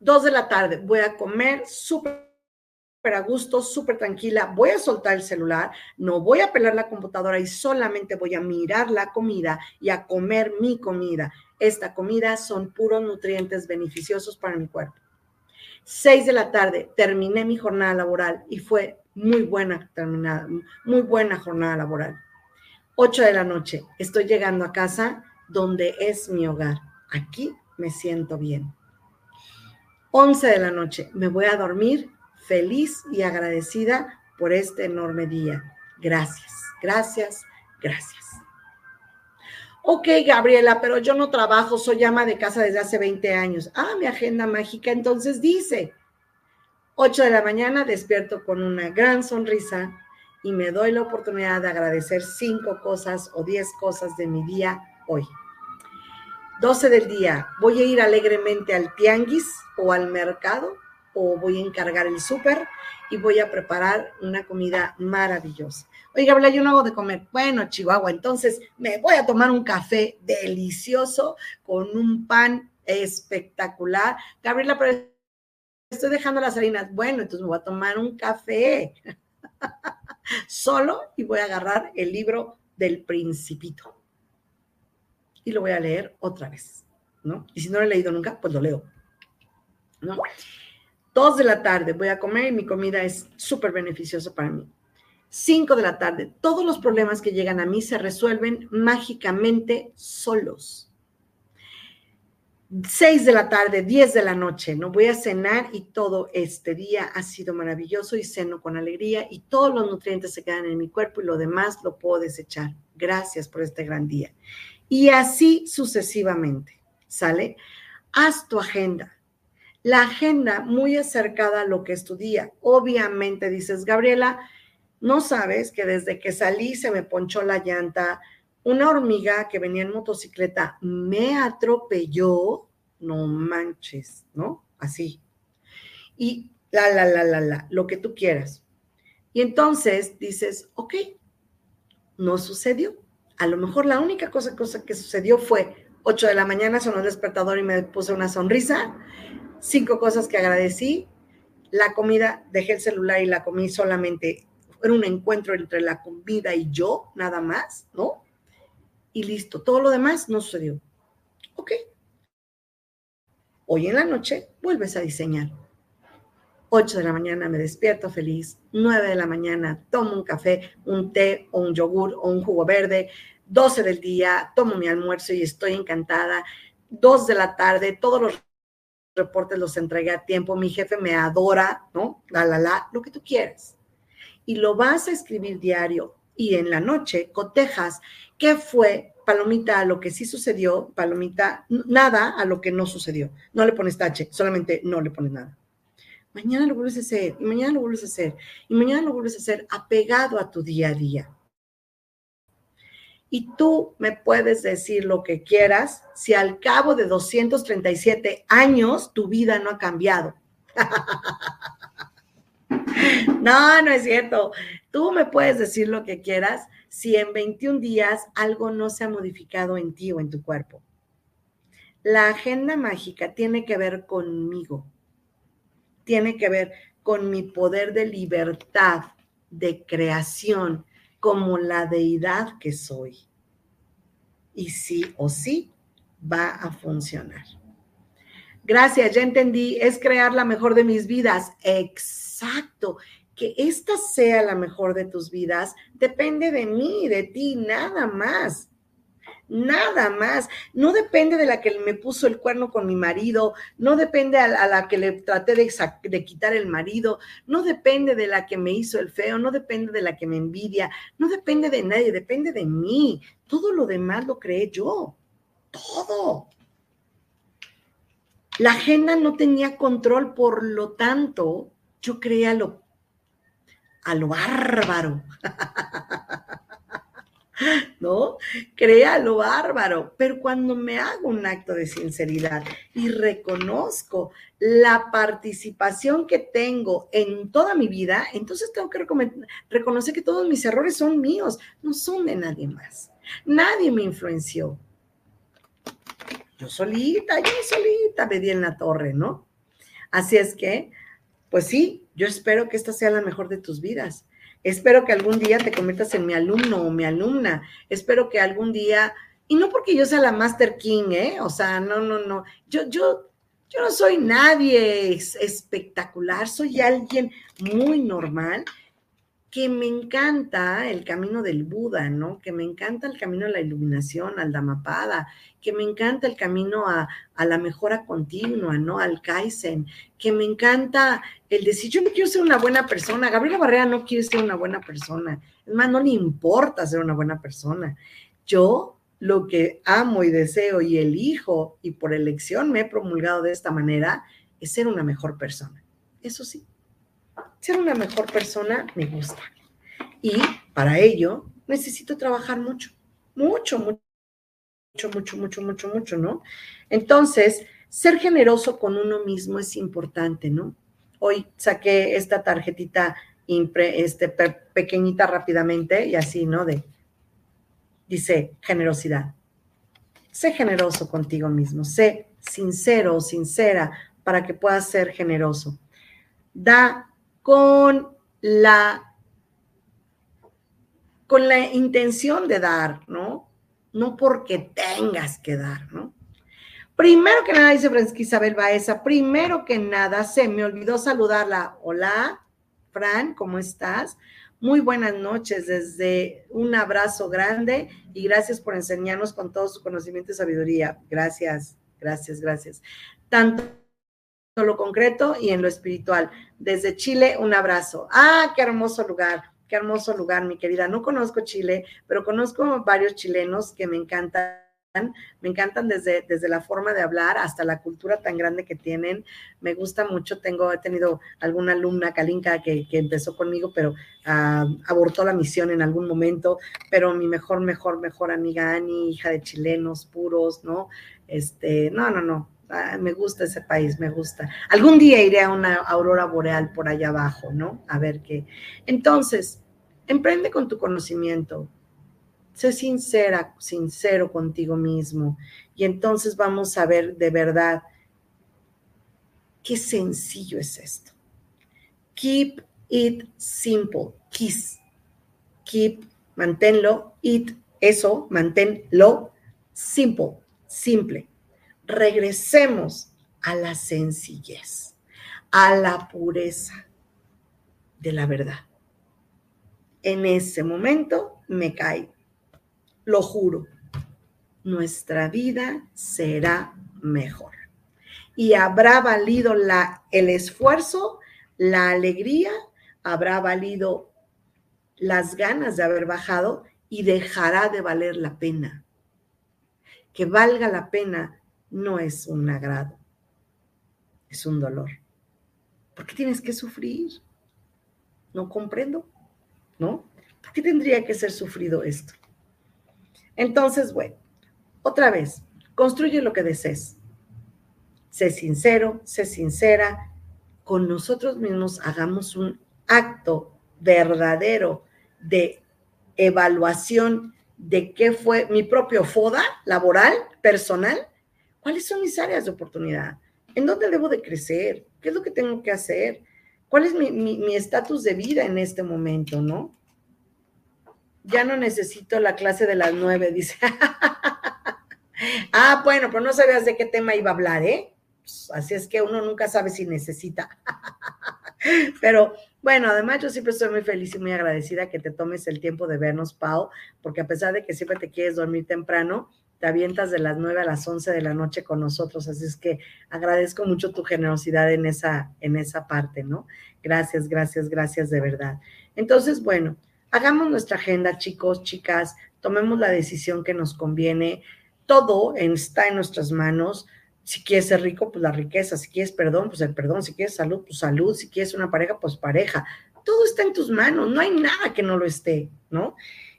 Dos de la tarde, voy a comer súper a gusto, súper tranquila, voy a soltar el celular, no voy a pelar la computadora y solamente voy a mirar la comida y a comer mi comida. Esta comida son puros nutrientes beneficiosos para mi cuerpo. 6 de la tarde terminé mi jornada laboral y fue muy buena terminada, muy buena jornada laboral. 8 de la noche estoy llegando a casa donde es mi hogar. Aquí me siento bien. 11 de la noche me voy a dormir feliz y agradecida por este enorme día. Gracias, gracias, gracias. Ok, Gabriela, pero yo no trabajo, soy ama de casa desde hace 20 años. Ah, mi agenda mágica entonces dice, 8 de la mañana despierto con una gran sonrisa y me doy la oportunidad de agradecer cinco cosas o 10 cosas de mi día hoy. 12 del día, voy a ir alegremente al tianguis o al mercado o voy a encargar el súper y voy a preparar una comida maravillosa. Oiga, Gabriela, yo no hago de comer. Bueno, Chihuahua, entonces me voy a tomar un café delicioso con un pan espectacular. Gabriela, estoy dejando las harinas. Bueno, entonces me voy a tomar un café solo y voy a agarrar el libro del principito. Y lo voy a leer otra vez, ¿no? Y si no lo he leído nunca, pues lo leo, ¿no? Dos de la tarde voy a comer y mi comida es súper beneficiosa para mí. Cinco de la tarde, todos los problemas que llegan a mí se resuelven mágicamente solos. Seis de la tarde, diez de la noche, no voy a cenar y todo este día ha sido maravilloso y ceno con alegría y todos los nutrientes se quedan en mi cuerpo y lo demás lo puedo desechar. Gracias por este gran día. Y así sucesivamente, ¿sale? Haz tu agenda la agenda muy acercada a lo que estudia. Obviamente dices, Gabriela, no sabes que desde que salí se me ponchó la llanta, una hormiga que venía en motocicleta me atropelló, no manches, ¿no? Así. Y la, la, la, la, la, lo que tú quieras. Y entonces dices, ok, no sucedió. A lo mejor la única cosa, cosa que sucedió fue 8 de la mañana sonó el despertador y me puse una sonrisa cinco cosas que agradecí. La comida, dejé el celular y la comí solamente. Era un encuentro entre la comida y yo, nada más, ¿no? Y listo. Todo lo demás no sucedió. Ok. Hoy en la noche vuelves a diseñar. 8 de la mañana me despierto feliz, 9 de la mañana tomo un café, un té o un yogur o un jugo verde, 12 del día tomo mi almuerzo y estoy encantada, 2 de la tarde todos los reportes los entregué a tiempo, mi jefe me adora, ¿no? La, la, la, lo que tú quieras. Y lo vas a escribir diario y en la noche cotejas qué fue palomita a lo que sí sucedió, palomita nada a lo que no sucedió. No le pones tache, solamente no le pones nada. Mañana lo vuelves a hacer, y mañana lo vuelves a hacer, y mañana lo vuelves a hacer apegado a tu día a día. Y tú me puedes decir lo que quieras si al cabo de 237 años tu vida no ha cambiado. no, no es cierto. Tú me puedes decir lo que quieras si en 21 días algo no se ha modificado en ti o en tu cuerpo. La agenda mágica tiene que ver conmigo, tiene que ver con mi poder de libertad, de creación, como la deidad que soy. Y sí o sí va a funcionar. Gracias, ya entendí, es crear la mejor de mis vidas. Exacto. Que esta sea la mejor de tus vidas depende de mí, de ti, nada más nada más. No depende de la que me puso el cuerno con mi marido, no depende a la, que le traté de, quitar el marido, no depende de la que me hizo el feo, no depende de la que me envidia, no depende de nadie, depende de mí. Todo lo demás lo creé yo, todo. La agenda no tenía control, por lo tanto, yo creía lo, a lo bárbaro. ¿no? Crea lo bárbaro, pero cuando me hago un acto de sinceridad y reconozco la participación que tengo en toda mi vida, entonces tengo que reconocer que todos mis errores son míos, no son de nadie más. Nadie me influenció. Yo solita, yo solita me di en la torre, ¿no? Así es que, pues sí, yo espero que esta sea la mejor de tus vidas Espero que algún día te conviertas en mi alumno o mi alumna. Espero que algún día, y no porque yo sea la Master King, ¿eh? O sea, no, no, no. Yo, yo Yo no soy nadie espectacular, soy alguien muy normal que me encanta el camino del Buda, ¿no? Que me encanta el camino de la iluminación, al Dhammapada, que me encanta el camino a, la mejora continua, ¿no? Al Kaizen, que me encanta el decir, yo no quiero ser una buena persona, Gabriela Barrera no quiere ser una buena persona, es más, no le importa ser una buena persona. Yo lo que amo y deseo y elijo y por elección me he promulgado de esta manera es ser una mejor persona. Eso sí, ser una mejor persona me gusta. Y para ello necesito trabajar mucho, mucho, mucho, mucho, mucho, mucho, mucho, ¿no? Entonces, ser generoso con uno mismo es importante, ¿no? Hoy saqué esta tarjetita este, pequeñita rápidamente y así, ¿no? De, dice, generosidad. Sé generoso contigo mismo, sé sincero sincera para que puedas ser generoso. Da con la, con la intención de dar, ¿no? No porque tengas que dar, ¿no? Primero que nada, dice Francisca Isabel Baeza, primero que nada, se me olvidó saludarla. Hola, Fran, ¿cómo estás? Muy buenas noches, desde un abrazo grande y gracias por enseñarnos con todo su conocimiento y sabiduría. Gracias, gracias, gracias. Tanto lo concreto y en lo espiritual. Desde Chile, un abrazo. Ah, qué hermoso lugar, qué hermoso lugar, mi querida. No conozco Chile, pero conozco varios chilenos que me encantan. Me encantan desde, desde la forma de hablar hasta la cultura tan grande que tienen. Me gusta mucho. Tengo, he tenido alguna alumna, Kalinka, que, que empezó conmigo, pero ah, abortó la misión en algún momento. Pero mi mejor, mejor, mejor amiga Ani, hija de chilenos puros, ¿no? Este, no, no, no Ah, me gusta ese país, me gusta. Algún día iré a una aurora boreal por allá abajo, ¿no? A ver qué. Entonces, emprende con tu conocimiento. Sé sincera, sincero contigo mismo. Y entonces vamos a ver de verdad qué sencillo es esto. Keep it simple. Kiss. Keep, manténlo. It, eso, manténlo simple, simple regresemos a la sencillez, a la pureza de la verdad. En ese momento me cae, lo juro, nuestra vida será mejor. Y habrá valido la, el esfuerzo, la alegría, habrá valido las ganas de haber bajado y dejará de valer la pena. Que valga la pena no es un agrado, es un dolor. ¿Por qué tienes que sufrir? No comprendo, ¿no? ¿Por qué tendría que ser sufrido esto? Entonces, bueno, otra vez, construye lo que desees. Sé sincero, sé sincera, con nosotros mismos hagamos un acto verdadero de evaluación de qué fue mi propio FODA laboral, personal, ¿Cuáles son mis áreas de oportunidad? ¿En dónde debo de crecer? ¿Qué es lo que tengo que hacer? ¿Cuál es mi estatus de vida en este momento, no? Ya no necesito la clase de las nueve, dice. ah, bueno, pero no sabías de qué tema iba a hablar, ¿eh? Pues, así es que uno nunca sabe si necesita. pero bueno, además yo siempre estoy muy feliz y muy agradecida que te tomes el tiempo de vernos, Pau, porque a pesar de que siempre te quieres dormir temprano, te avientas de las 9 a las 11 de la noche con nosotros, así es que agradezco mucho tu generosidad en esa, en esa parte, ¿no? Gracias, gracias, gracias de verdad. Entonces, bueno, hagamos nuestra agenda, chicos, chicas, tomemos la decisión que nos conviene, todo está en nuestras manos. Si quieres ser rico, pues la riqueza. Si quieres perdón, pues el perdón. Si quieres salud, pues salud. Si quieres una pareja, pues pareja. Todo está en tus manos. No hay nada que no lo esté, ¿no?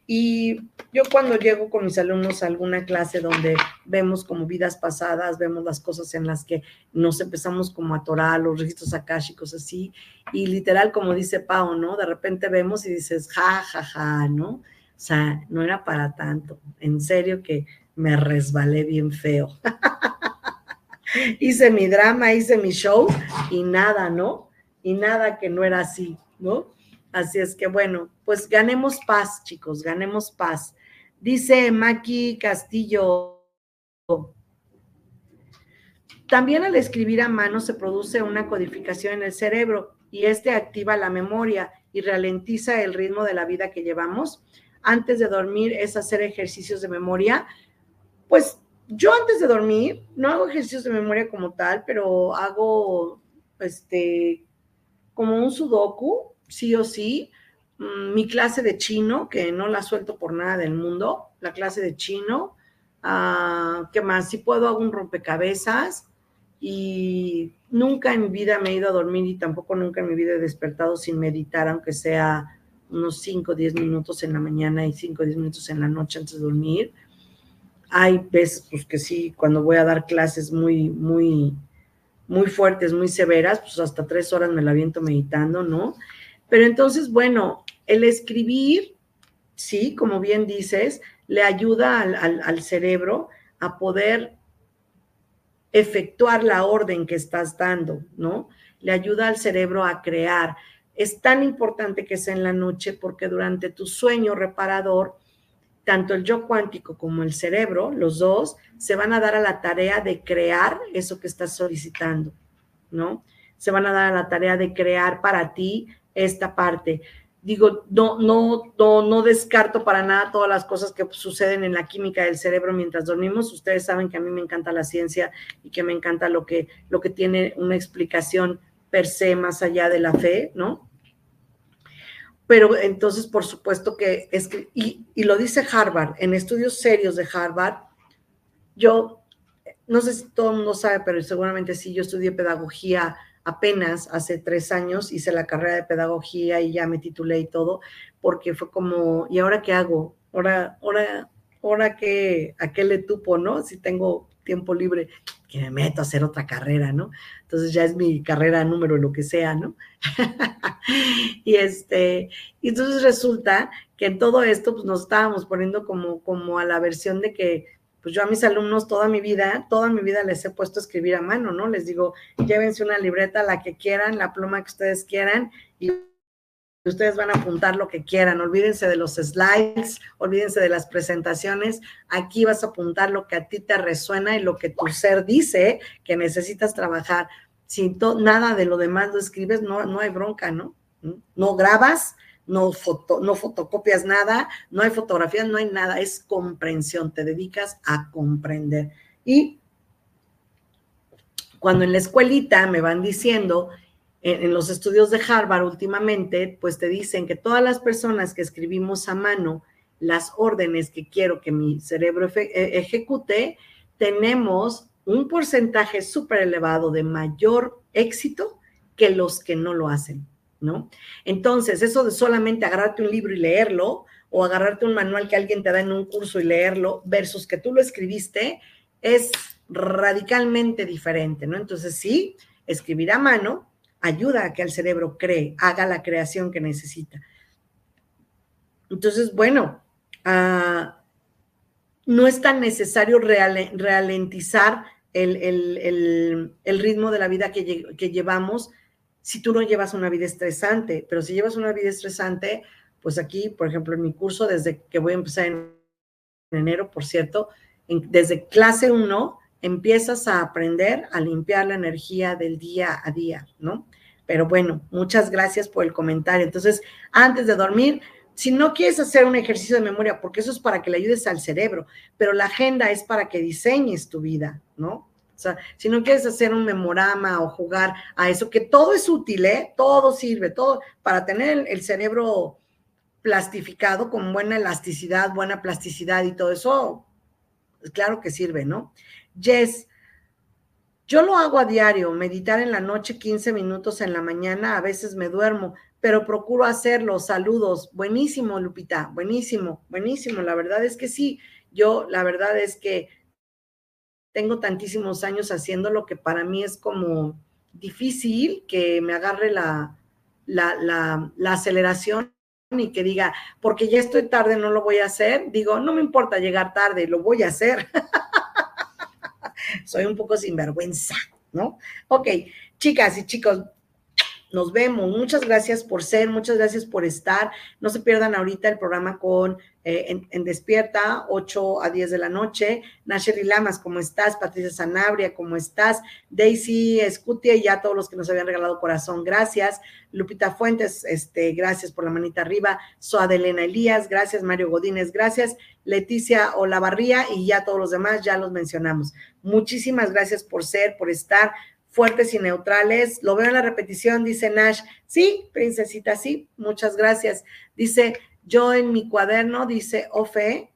Y yo cuando llego con mis alumnos a alguna clase donde vemos como vidas pasadas, vemos las cosas en las que nos empezamos como a atorar, los registros akáshicos así, y literal como dice Pau, ¿no? De repente vemos y dices, ja, ja, ja, ¿no? O sea, no era para tanto. En serio que me resbalé bien feo. hice mi drama, hice mi show y nada, ¿no? Y nada que no era así, ¿no? Así es que bueno, pues ganemos paz, chicos, ganemos paz. Dice Maki Castillo, También al escribir a mano se produce una codificación en el cerebro y este activa la memoria y ralentiza el ritmo de la vida que llevamos. Antes de dormir es hacer ejercicios de memoria. Pues yo antes de dormir no hago ejercicios de memoria como tal, pero hago este como un sudoku, sí o sí. Mm, mi clase de chino, que no la suelto por nada del mundo, la clase de chino. Ah, ¿Qué más? Si puedo hago un rompecabezas y nunca en mi vida me he ido a dormir y tampoco nunca en mi vida he despertado sin meditar, aunque sea unos 5 o 10 minutos en la mañana y 5 o 10 minutos en la noche antes de dormir. Hay veces pues, que sí, cuando voy a dar clases muy, muy, muy fuertes, muy severas, pues hasta tres horas me la viento meditando, ¿no? Pero entonces, bueno, el escribir, sí, como bien dices, le ayuda al, al cerebro a poder efectuar la orden que estás dando, ¿no? Le ayuda al cerebro a crear. Es tan importante que sea en la noche porque durante tu sueño reparador, tanto el yo cuántico como el cerebro, los dos, se van a dar a la tarea de crear eso que estás solicitando, ¿no? Se van a dar a la tarea de crear para ti esta parte digo, no, no, no, no descarto para nada todas las cosas que suceden en la química del cerebro mientras dormimos. Ustedes saben que a mí me encanta la ciencia y que me encanta lo que, lo que tiene una explicación per se más allá de la fe, ¿no? Pero entonces, por supuesto que es y, y lo dice Harvard, en estudios serios de Harvard, yo, no sé si todo el mundo sabe, pero seguramente sí, yo estudié pedagogía apenas hace tres años hice la carrera de pedagogía y ya me titulé y todo, porque fue como, ¿y ahora qué hago? Ahora, ahora, ahora qué, a qué le tupo, ¿no? Si tengo tiempo libre, que me meto a hacer otra carrera, ¿no? Entonces ya es mi carrera número, lo que sea, ¿no? y este, entonces resulta que en todo esto, pues nos estábamos poniendo como, como a la versión de que pues yo a mis alumnos toda mi vida, toda mi vida les he puesto a escribir a mano, ¿no? Les digo, llévense una libreta, la que quieran, la pluma que ustedes quieran y ustedes van a apuntar lo que quieran. Olvídense de los slides, olvídense de las presentaciones. Aquí vas a apuntar lo que a ti te resuena y lo que tu ser dice que necesitas trabajar. Si nada de lo demás lo escribes, no, no hay bronca, ¿no? No grabas, no, foto, no fotocopias nada, no hay fotografías, no hay nada, es comprensión, te dedicas a comprender. Y cuando en la escuelita me van diciendo, en, los estudios de Harvard últimamente, pues te dicen que todas las personas que escribimos a mano las órdenes que quiero que mi cerebro e, ejecute, tenemos un porcentaje súper elevado de mayor éxito que los que no lo hacen. ¿No? Entonces, eso de solamente agarrarte un libro y leerlo, o agarrarte un manual que alguien te da en un curso y leerlo, versus que tú lo escribiste, es radicalmente diferente, ¿no? Entonces, sí, escribir a mano ayuda a que el cerebro cree, haga la creación que necesita. Entonces, bueno, ah, no es tan necesario ralentizar el, ritmo de la vida que, que llevamos si tú no llevas una vida estresante, pero si llevas una vida estresante, pues aquí, por ejemplo, en mi curso, desde que voy a empezar en enero, por cierto, desde clase 1 empiezas a aprender a limpiar la energía del día a día, ¿no? Pero bueno, muchas gracias por el comentario. Entonces, antes de dormir, si no quieres hacer un ejercicio de memoria, porque eso es para que le ayudes al cerebro, pero la agenda es para que diseñes tu vida, ¿no? O sea, si no quieres hacer un memorama o jugar a eso, que todo es útil, ¿eh? Todo sirve, todo para tener el, cerebro plastificado con buena elasticidad, buena plasticidad y todo eso, claro que sirve, ¿no? Yes, yo lo hago a diario, meditar en la noche 15 minutos en la mañana, a veces me duermo, pero procuro hacerlo. Saludos, buenísimo, Lupita, buenísimo, buenísimo. La verdad es que sí, yo la verdad es que tengo tantísimos años haciendo lo que para mí es como difícil que me agarre la, la, aceleración y que diga, porque ya estoy tarde, no lo voy a hacer. Digo, no me importa llegar tarde, lo voy a hacer. Soy un poco sinvergüenza, ¿no? Ok, chicas y chicos, Nos vemos. Muchas gracias por ser, muchas gracias por estar. No se pierdan ahorita el programa con eh, en, Despierta, 8 a 10 de la noche. Nasheri Lamas, ¿cómo estás? Patricia Sanabria, ¿cómo estás? Daisy Escutia y ya todos los que nos habían regalado corazón, gracias. Lupita Fuentes, este, gracias por la manita arriba. Soadelena Elías, gracias. Mario Godínez, gracias. Leticia Olavarría y ya todos los demás, ya los mencionamos. Muchísimas gracias por ser, por estar fuertes y neutrales. Lo veo en la repetición, dice Nash. Sí, princesita, sí, muchas gracias. Dice, yo en mi cuaderno, dice Ofe,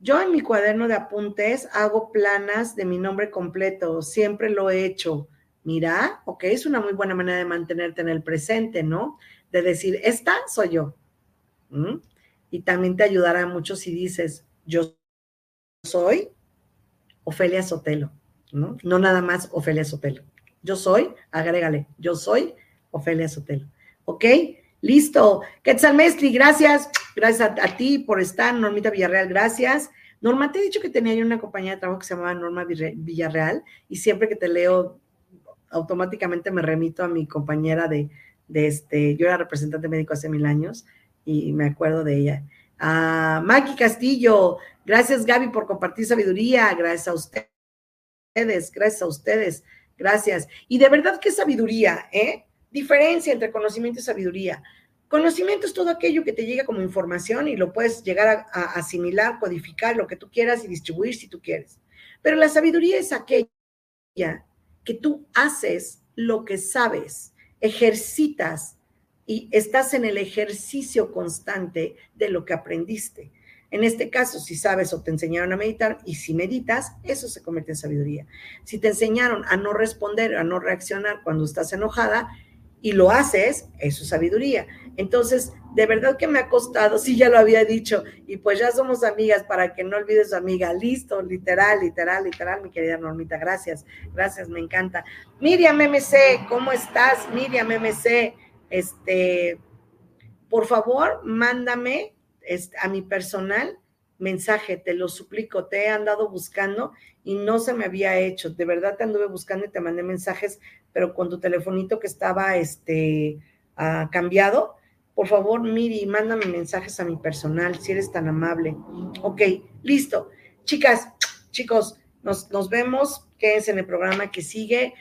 yo en mi cuaderno de apuntes hago planas de mi nombre completo, siempre lo he hecho. Mira, ok, es una muy buena manera de mantenerte en el presente, ¿no? De decir, esta soy yo. Y también te ayudará mucho si dices, yo soy Ofelia Sotelo. ¿no? nada más Ofelia Sotelo. Yo soy, agrégale, yo soy Ofelia Sotelo. ¿Ok? Listo. Quetzal Mestri, gracias. Gracias a, ti por estar. Normita Villarreal, gracias. Norma, te he dicho que tenía yo una compañía de trabajo que se llamaba Norma Villarreal y siempre que te leo, automáticamente me remito a mi compañera de, de este, yo era representante médico hace mil años y me acuerdo de ella. A Maki Castillo, gracias Gaby por compartir sabiduría, gracias a usted gracias a ustedes, gracias. Y de verdad que sabiduría, ¿eh? Diferencia entre conocimiento y sabiduría. Conocimiento es todo aquello que te llega como información y lo puedes llegar a, asimilar, codificar, lo que tú quieras y distribuir si tú quieres. Pero la sabiduría es aquella que tú haces lo que sabes, ejercitas y estás en el ejercicio constante de lo que aprendiste. En este caso, si sabes o te enseñaron a meditar y si meditas, eso se convierte en sabiduría. Si te enseñaron a no responder, a no reaccionar cuando estás enojada y lo haces, eso es sabiduría. Entonces, de verdad que me ha costado, sí, ya lo había dicho, y pues ya somos amigas para que no olvides amiga. Listo, literal, literal, literal, mi querida Normita. Gracias, gracias, me encanta. Miriam MC, ¿cómo estás? Miriam MC, este, por favor, mándame a mi personal mensaje, te lo suplico, te he andado buscando y no se me había hecho. De verdad te anduve buscando y te mandé mensajes, pero con tu telefonito que estaba este, ah, cambiado, por favor, Miri, mándame mensajes a mi personal, si eres tan amable. Ok, listo. Chicas, chicos, nos, nos vemos. Quédense en el programa que sigue.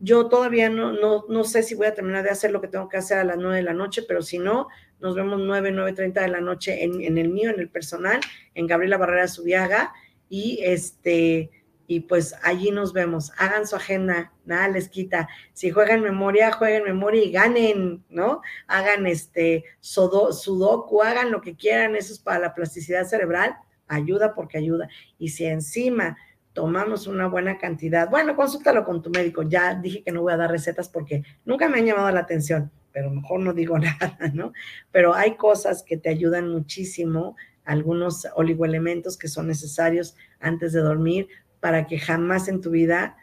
Yo todavía no, no, no sé si voy a terminar de hacer lo que tengo que hacer a las nueve de la noche, pero si no, nos vemos 9, 9.30 de la noche en, el mío, en el personal, en Gabriela Barrera Subiaga, y este, y pues allí nos vemos. Hagan su agenda, nada les quita. Si juegan memoria, jueguen memoria y ganen, ¿no? Hagan este sudoku, hagan lo que quieran, eso es para la plasticidad cerebral, ayuda porque ayuda. Y si encima tomamos una buena cantidad, bueno, consúltalo con tu médico. Ya dije que no voy a dar recetas porque nunca me han llamado la atención pero mejor no digo nada, ¿no? Pero hay cosas que te ayudan muchísimo, algunos oligoelementos que son necesarios antes de dormir para que jamás en tu vida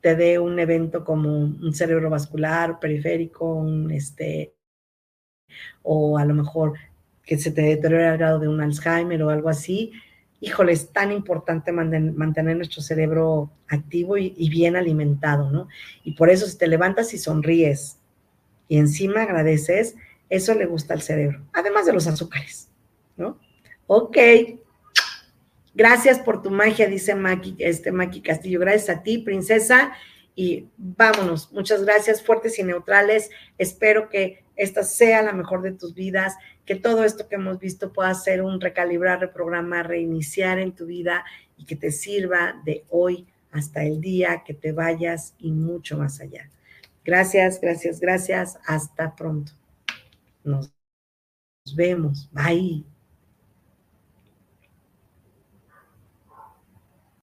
te dé un evento como un cerebro vascular, periférico, un este, o a lo mejor que se te deteriore al grado de un Alzheimer o algo así. Híjole, es tan importante mantener nuestro cerebro activo y, y bien alimentado, ¿no? Y por eso si te levantas y sonríes, y encima agradeces, eso le gusta al cerebro, además de los azúcares, ¿no? Ok. Gracias por tu magia, dice Maki, este Maki Castillo. Gracias a ti, princesa. Y vámonos. Muchas gracias, fuertes y neutrales. Espero que esta sea la mejor de tus vidas, que todo esto que hemos visto pueda ser un recalibrar, reprogramar, reiniciar en tu vida y que te sirva de hoy hasta el día que te vayas y mucho más allá. Gracias, gracias, gracias. Hasta pronto. Nos vemos. Bye.